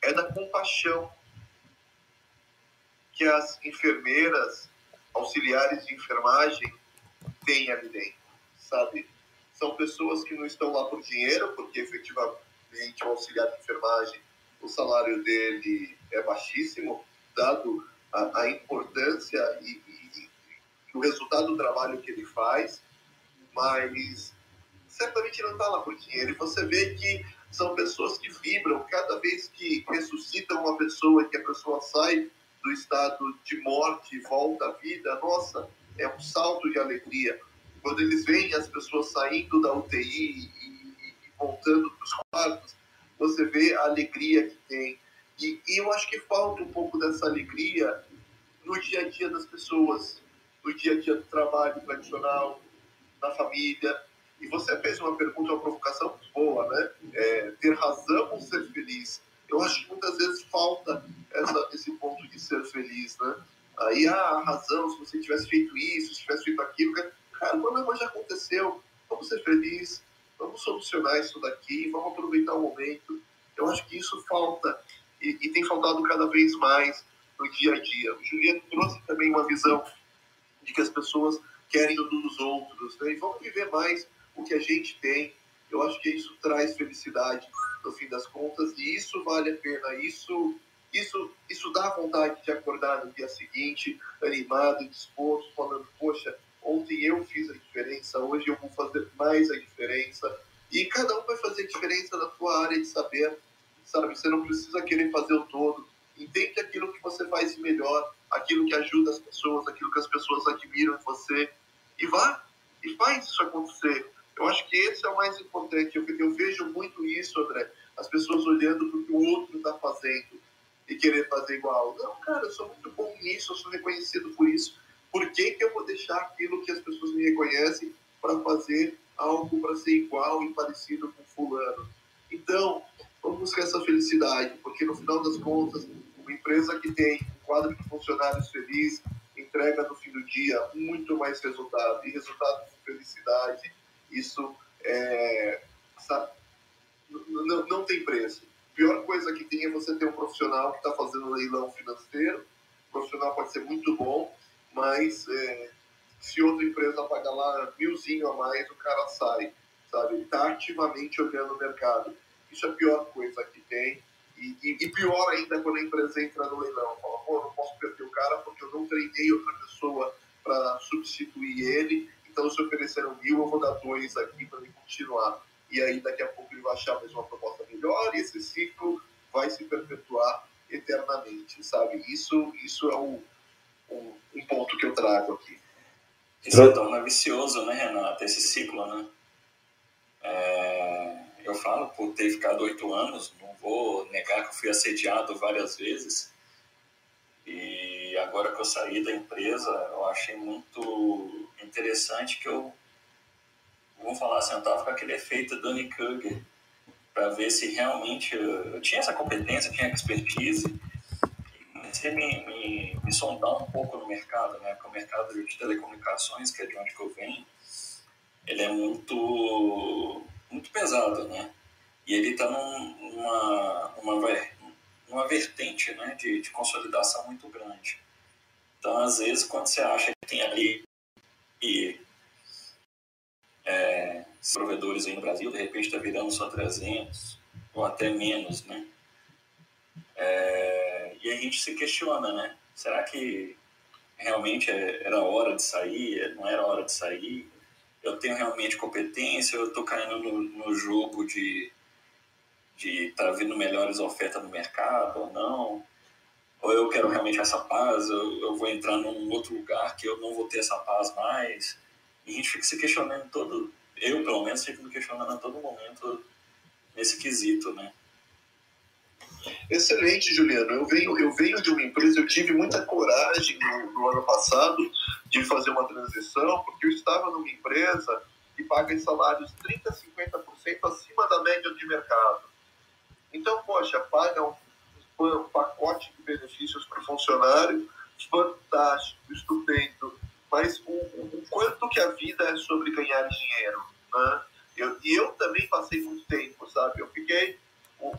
é da compaixão que as enfermeiras, auxiliares de enfermagem têm ali dentro, sabe? São pessoas que não estão lá por dinheiro, porque efetivamente o auxiliar de enfermagem, o salário dele é baixíssimo, dado a, a importância e, e, e, o resultado do trabalho que ele faz, mas certamente não está lá por dinheiro. E você vê que são pessoas que vibram cada vez que ressuscitam uma pessoa, que a pessoa sai do estado de morte volta à vida. Nossa, é um salto de alegria. Quando eles veem as pessoas saindo da UTI e, e voltando para os quartos, você vê a alegria que tem. E, e eu acho que falta um pouco dessa alegria no dia a dia das pessoas, no dia a dia do trabalho tradicional, na família. E você fez uma pergunta, uma provocação boa, né? É, ter razão ou ser feliz? Eu acho que muitas vezes falta essa, esse ponto de ser feliz, né? Aí, ah, a razão, se você tivesse feito isso, se tivesse feito aquilo, cara, o problema já aconteceu, vamos ser felizes, vamos solucionar isso daqui, vamos aproveitar o momento. Eu acho que isso falta e, e tem faltado cada vez mais no dia a dia. O Juliano trouxe também uma visão de que as pessoas querem o dos outros, né? E vamos viver mais o que a gente tem. Eu acho que isso traz felicidade no fim das contas e isso vale a pena. Isso, isso, isso dá vontade de acordar no dia seguinte, animado, disposto, falando: poxa, ontem eu fiz a diferença, hoje eu vou fazer mais a diferença. E cada um vai fazer diferença na sua área de saber, sabe? Você não precisa querer fazer o todo Entende aquilo que você faz de melhor, aquilo que ajuda as pessoas, aquilo que as pessoas admiram em você. E vá e faz isso acontecer. Eu acho que esse é o mais importante. Eu, eu vejo muito isso, André. As pessoas olhando para o que o outro está fazendo e querer fazer igual. Não, cara, eu sou muito bom nisso, eu sou reconhecido por isso. Por que, que eu vou deixar aquilo que as pessoas me reconhecem para fazer algo para ser igual e parecido com fulano? Então, vamos buscar essa felicidade, porque no final das contas, uma empresa que tem um quadro de funcionários feliz entrega no fim do dia muito mais resultado. E resultado de felicidade, isso é, sabe, não, não tem preço. A pior coisa que tem é você ter um profissional que está fazendo leilão financeiro. O profissional pode ser muito bom, mas é, se outra empresa pagar lá milzinho a mais, o cara sai. Sabe? Ele está ativamente olhando o mercado. Isso é a pior coisa que tem. E, e, e, pior ainda quando a empresa entra no leilão. Fala, pô, não posso perder o cara porque eu não treinei outra pessoa para substituir ele. Então, se ofereceram mil, eu vou dar dois aqui para ele continuar. E aí, daqui a pouco, ele vai achar mais uma proposta melhor e esse ciclo vai se perpetuar eternamente, sabe? Isso, isso é um, um, um ponto que eu trago aqui. Isso é torna vicioso, né, Renato? Esse ciclo, né? É eu falo por ter ficado oito anos, não vou negar que fui assediado várias vezes. E agora que eu saí da empresa, eu achei muito interessante que eu, vamos falar assim, eu com aquele efeito Danny Kruger, para ver se realmente eu, eu, tinha essa competência, tinha expertise, comecei a me, me, me sondar um pouco no mercado, né? Porque o mercado de telecomunicações, que é de onde eu venho, ele é muito muito pesado, né? E ele está numa, numa, numa vertente né, de, de consolidação muito grande. Então, às vezes, quando você acha que tem ali e é, provedores aí no Brasil, de repente está virando só 300 ou até menos, né? É, e a gente se questiona, né? Será que realmente é, era hora de sair? Não era hora de sair? eu tenho realmente competência, eu estou caindo no, no, jogo de, de estar tá vindo melhores ofertas no mercado ou não, ou eu quero realmente essa paz, eu, eu vou entrar num outro lugar que eu não vou ter essa paz mais. E a gente fica se questionando todo, eu pelo menos fico me questionando a todo momento nesse quesito, né? Excelente, Juliano. Eu venho, eu venho de uma empresa, eu tive muita coragem no, no, ano passado de fazer uma transição, porque eu estava numa empresa que paga salários 30%, 50% acima da média de mercado. Então, poxa, paga um, um pacote de benefícios para o funcionário fantástico, estupendo, mas o, o, quanto que a vida é sobre ganhar dinheiro, né? Eu, e eu também passei muito tempo, sabe? Eu fiquei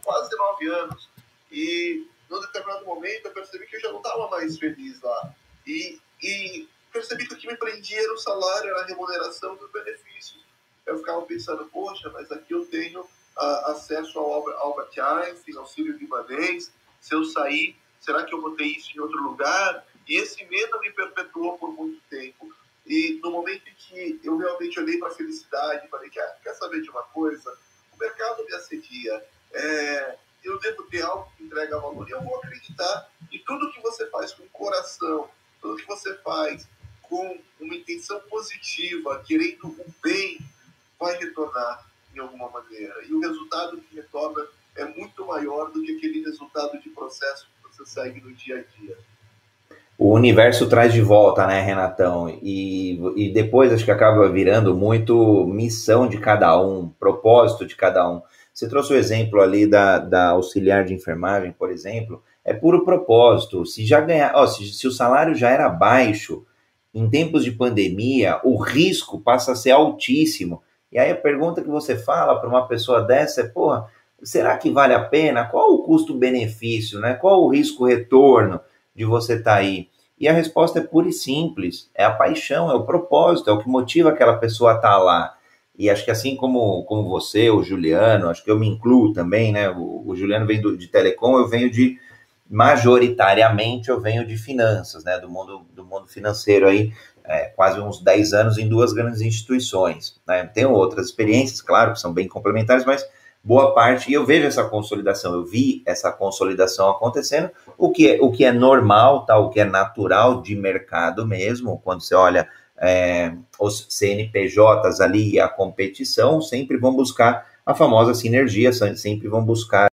quase nove anos e num determinado momento eu percebi que eu já não estava mais feliz lá. E, e percebi que o que me prendia era o salário, era a remuneração dos benefícios. Eu ficava pensando, poxa, mas aqui eu tenho uh, acesso ao Albert Einstein, auxílio libanês. Se eu sair, será que eu vou ter isso em outro lugar? E esse medo me perpetuou por muito tempo. E no momento em que eu realmente olhei para a felicidade, falei, quer, saber de uma coisa? O mercado me assedia. É, eu devo ter algo que entrega valor. E eu vou acreditar em tudo que você faz com coração, tudo que você faz com uma intenção positiva, querendo o bem, vai retornar em alguma maneira. E o resultado que retorna é muito maior do que aquele resultado de processo que você segue no dia a dia. O universo traz de volta, né, Renatão? E, e depois acho que acaba virando muito missão de cada um, propósito de cada um. Você trouxe o exemplo ali da, da auxiliar de enfermagem, por exemplo, é puro propósito. Se já ganhar, ó, se, se o salário já era baixo, em tempos de pandemia, o risco passa a ser altíssimo. E aí a pergunta que você fala para uma pessoa dessa é, porra, será que vale a pena? Qual o custo-benefício, né? Qual o risco-retorno de você estar tá aí? E a resposta é pura e simples, é a paixão, é o propósito, é o que motiva aquela pessoa a estar tá lá. E acho que assim como, como você, o Juliano, acho que eu me incluo também, né? O, o Juliano vem do, de telecom, eu venho de majoritariamente eu venho de finanças, né? Do mundo, do mundo financeiro aí, é, quase uns 10 anos em duas grandes instituições. Né? Tenho outras experiências, claro, que são bem complementares, mas boa parte, e eu vejo essa consolidação, eu vi essa consolidação acontecendo, o que é, o que é normal, tá? o que é natural de mercado mesmo, quando você olha é, os CNPJs ali, a competição, sempre vão buscar a famosa sinergia, sempre vão buscar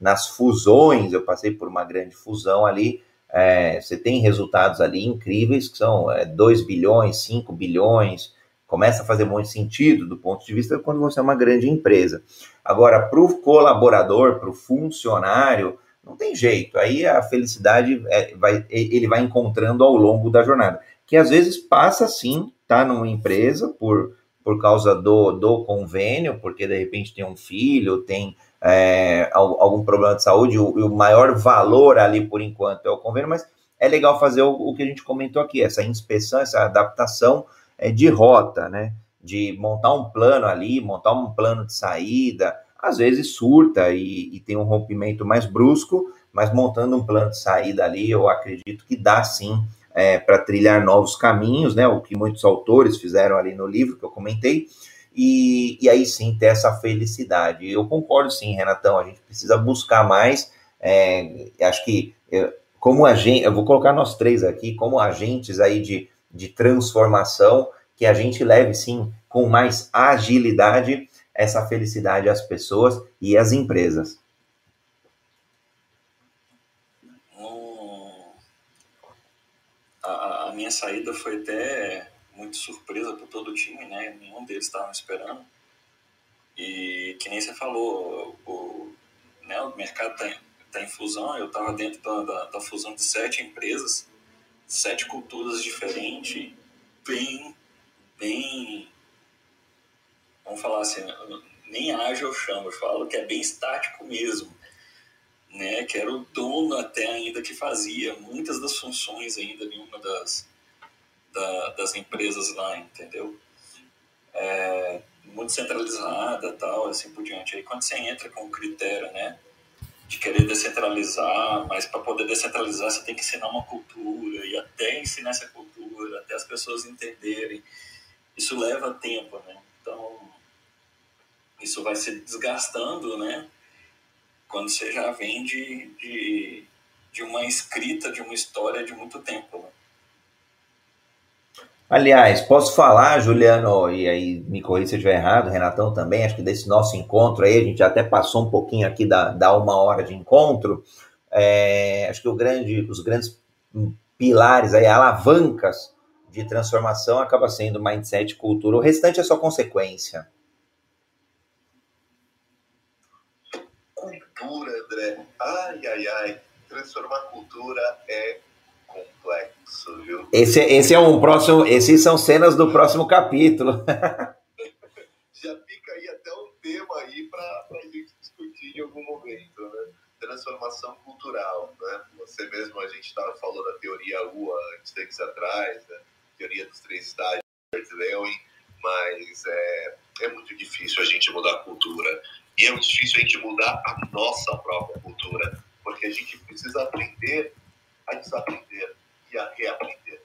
nas fusões. Eu passei por uma grande fusão ali. É, você tem resultados ali incríveis, que são é, 2 bilhões, 5 bilhões, começa a fazer muito sentido do ponto de vista quando você é uma grande empresa. Agora, para o colaborador, para o funcionário, não tem jeito. Aí a felicidade é, vai, ele vai encontrando ao longo da jornada que às vezes passa sim, tá numa empresa por, por causa do, do convênio, porque de repente tem um filho, tem é, algum problema de saúde, o, o, maior valor ali por enquanto é o convênio, mas é legal fazer o, o que a gente comentou aqui, essa inspeção, essa adaptação é, de rota, né? De montar um plano ali, montar um plano de saída, às vezes surta e, e tem um rompimento mais brusco, mas montando um plano de saída ali, eu acredito que dá sim é, para trilhar novos caminhos, né? O que muitos autores fizeram ali no livro que eu comentei. E, e aí sim ter essa felicidade. Eu concordo sim, Renatão, a gente precisa buscar mais. É, acho que eu, como agente, eu vou colocar nós três aqui como agentes aí de, de transformação, que a gente leve sim com mais agilidade essa felicidade às pessoas e às empresas. a minha saída foi até muito surpresa para todo o time, né? Nenhum deles estava esperando. E que nem você falou, o, né, o mercado está tá em fusão, eu estava dentro da, da, da, fusão de sete empresas, sete culturas diferentes, bem, bem, vamos falar assim, nem ágil eu chamo, eu falo que é bem estático mesmo né, que era o dono até ainda que fazia muitas das funções ainda de uma das, da, das empresas lá, entendeu? É, muito centralizada tal, assim por diante. Aí quando você entra com o critério, né, de querer descentralizar, mas para poder descentralizar você tem que ensinar uma cultura e até ensinar essa cultura, até as pessoas entenderem, isso leva tempo, né? Então isso vai se desgastando, né? quando você já vem de, de, de uma escrita, de uma história de muito tempo. Né? Aliás, posso falar, Juliano, e aí me corrija se eu estiver errado, Renatão também, acho que desse nosso encontro aí, a gente até passou um pouquinho aqui da, da uma hora de encontro, é, acho que grande, os grandes pilares aí, alavancas de transformação acaba sendo mindset, cultura, o restante é só consequência. Cultura, André, ai, ai, ai, transformar cultura é complexo, viu? Esse, esse é um próximo. Esses são cenas do próximo capítulo. Já fica aí até um tema aí para a gente discutir em algum momento, né? Transformação cultural, né? Você mesmo, a gente estava falando da teoria UA antes tempos atrás, né? Teoria dos três estágios de Lewin, mas é, é muito difícil a gente mudar a cultura. E é muito difícil a gente mudar a nossa própria cultura, porque a gente precisa aprender a desaprender e a reaprender.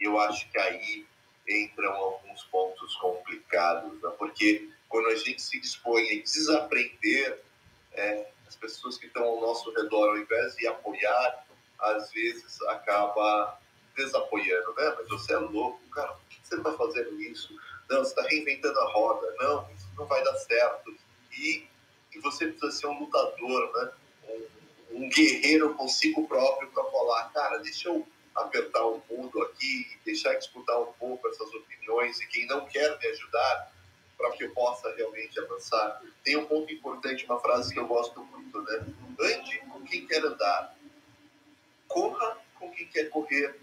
Eu acho que aí entram alguns pontos complicados, né? porque quando a gente se dispõe a desaprender, é, as pessoas que estão ao nosso redor, ao invés de apoiar, às vezes acaba desapoiando, né? Mas você é louco, cara, por que você está fazendo isso? Não, você está reinventando a roda, não, isso não vai dar certo. E, e você precisa ser um lutador, né? um guerreiro consigo próprio para falar, cara, deixa eu apertar o mundo aqui, deixar escutar um pouco essas opiniões e quem não quer me ajudar para que eu possa realmente avançar. Tem um ponto importante, uma frase que eu gosto muito, né? Ande com quem quer andar, corra com quem quer correr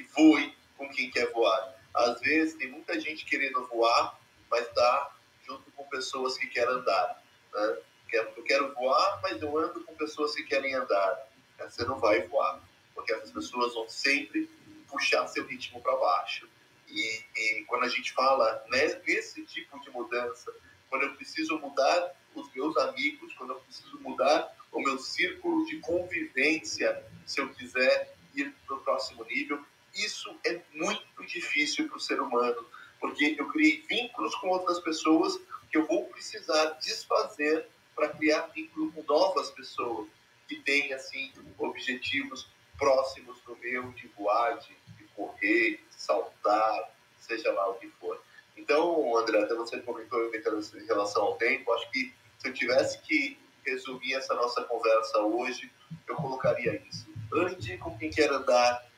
e voe com quem quer voar. Às vezes tem muita gente querendo voar, mas está junto com pessoas que querem andar. Né? Eu quero voar, mas eu ando com pessoas que querem andar. Você não vai voar, porque essas pessoas vão sempre puxar seu ritmo para baixo. E, e, quando a gente fala né, nesse tipo de mudança, quando eu preciso mudar os meus amigos, quando eu preciso mudar o meu círculo de convivência, se eu quiser ir para o próximo nível, isso é muito difícil para o ser humano, porque eu criei vínculos com outras pessoas que eu vou precisar desfazer para criar vínculo com novas pessoas que têm assim objetivos próximos do meu de voar, de, de correr, de saltar, seja lá o que for. Então, André, até você comentou em relação ao tempo, acho que se eu tivesse que resumir essa nossa conversa hoje, eu colocaria isso. Ande com quem quer andar,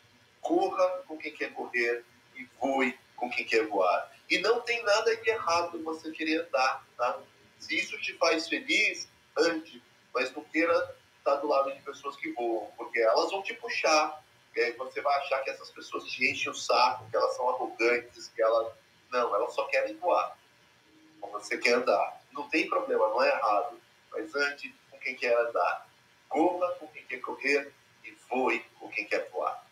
corra com quem quer correr e voe com quem quer voar. E não tem nada de errado você querer andar, tá? Se isso te faz feliz, ande, mas não queira estar do lado de pessoas que voam, porque elas vão te puxar. E aí você vai achar que essas pessoas te enchem o saco, que elas são arrogantes, que elas. Não, elas só querem voar. Você quer andar. Não tem problema, não é errado. Mas ande com quem quer andar. Corra com quem quer correr e voe com quem quer voar.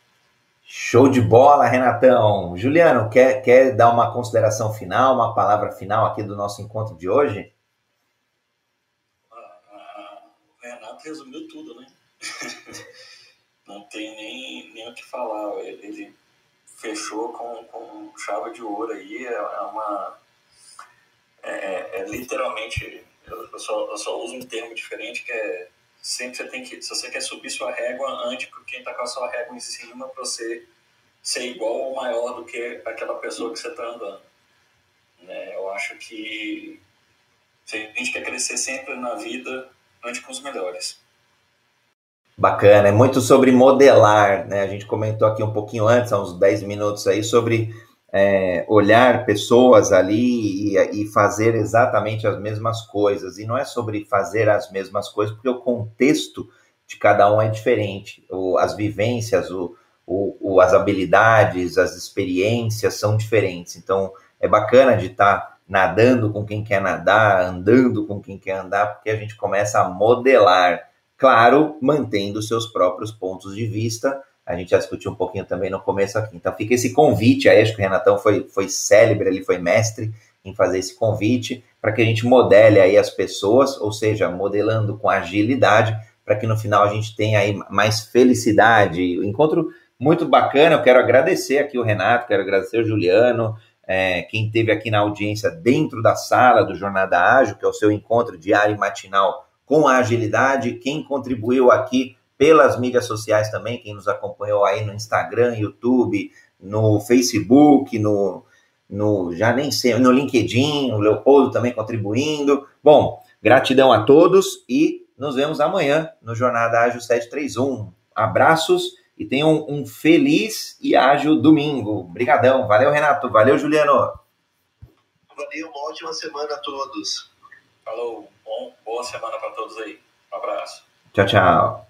Show de bola, Renatão. Juliano, quer, quer dar uma consideração final, uma palavra final aqui do nosso encontro de hoje? resumiu tudo, né? Não tem nem, nem o que falar. Ele, ele fechou com, com chave de ouro aí. É, é uma. É, é, é literalmente. Eu, só, eu só uso um termo diferente que é. Sempre você tem que. Se você quer subir sua régua, ande com quem tá com a sua régua em cima para você ser igual ou maior do que aquela pessoa que você está andando. Né? Eu acho que a gente quer crescer sempre na vida, ande com os melhores. Bacana, é muito sobre modelar, né? A gente comentou aqui um pouquinho antes, há uns 10 minutos aí, sobre é, olhar pessoas ali e, e, fazer exatamente as mesmas coisas. E não é sobre fazer as mesmas coisas, porque o contexto de cada um é diferente. O, as vivências, o, o, as habilidades, as experiências são diferentes. Então, é bacana de estar tá nadando com quem quer nadar, andando com quem quer andar, porque a gente começa a modelar, claro, mantendo seus próprios pontos de vista. A gente já discutiu um pouquinho também no começo aqui. Então fica esse convite aí, acho que o Renatão foi, foi célebre, ele foi mestre em fazer esse convite para que a gente modele aí as pessoas, ou seja, modelando com agilidade, para que no final a gente tenha aí mais felicidade. Encontro muito bacana, eu quero agradecer aqui o Renato, quero agradecer o Juliano, é, quem teve aqui na audiência dentro da sala do Jornada Ágil, que é o seu encontro diário e matinal com a agilidade, quem contribuiu aqui pelas mídias sociais também, quem nos acompanhou aí no Instagram, YouTube, no Facebook, no, no já nem sei, no LinkedIn, o Leopoldo também contribuindo. Bom, gratidão a todos e nos vemos amanhã no Jornada Ágil 731. Abraços e tenham um feliz e ágil domingo. Obrigadão. Valeu, Renato. Valeu, Juliano. Valeu, uma ótima semana a todos. Falou. Bom, boa semana para todos aí. Um abraço. Tchau, tchau.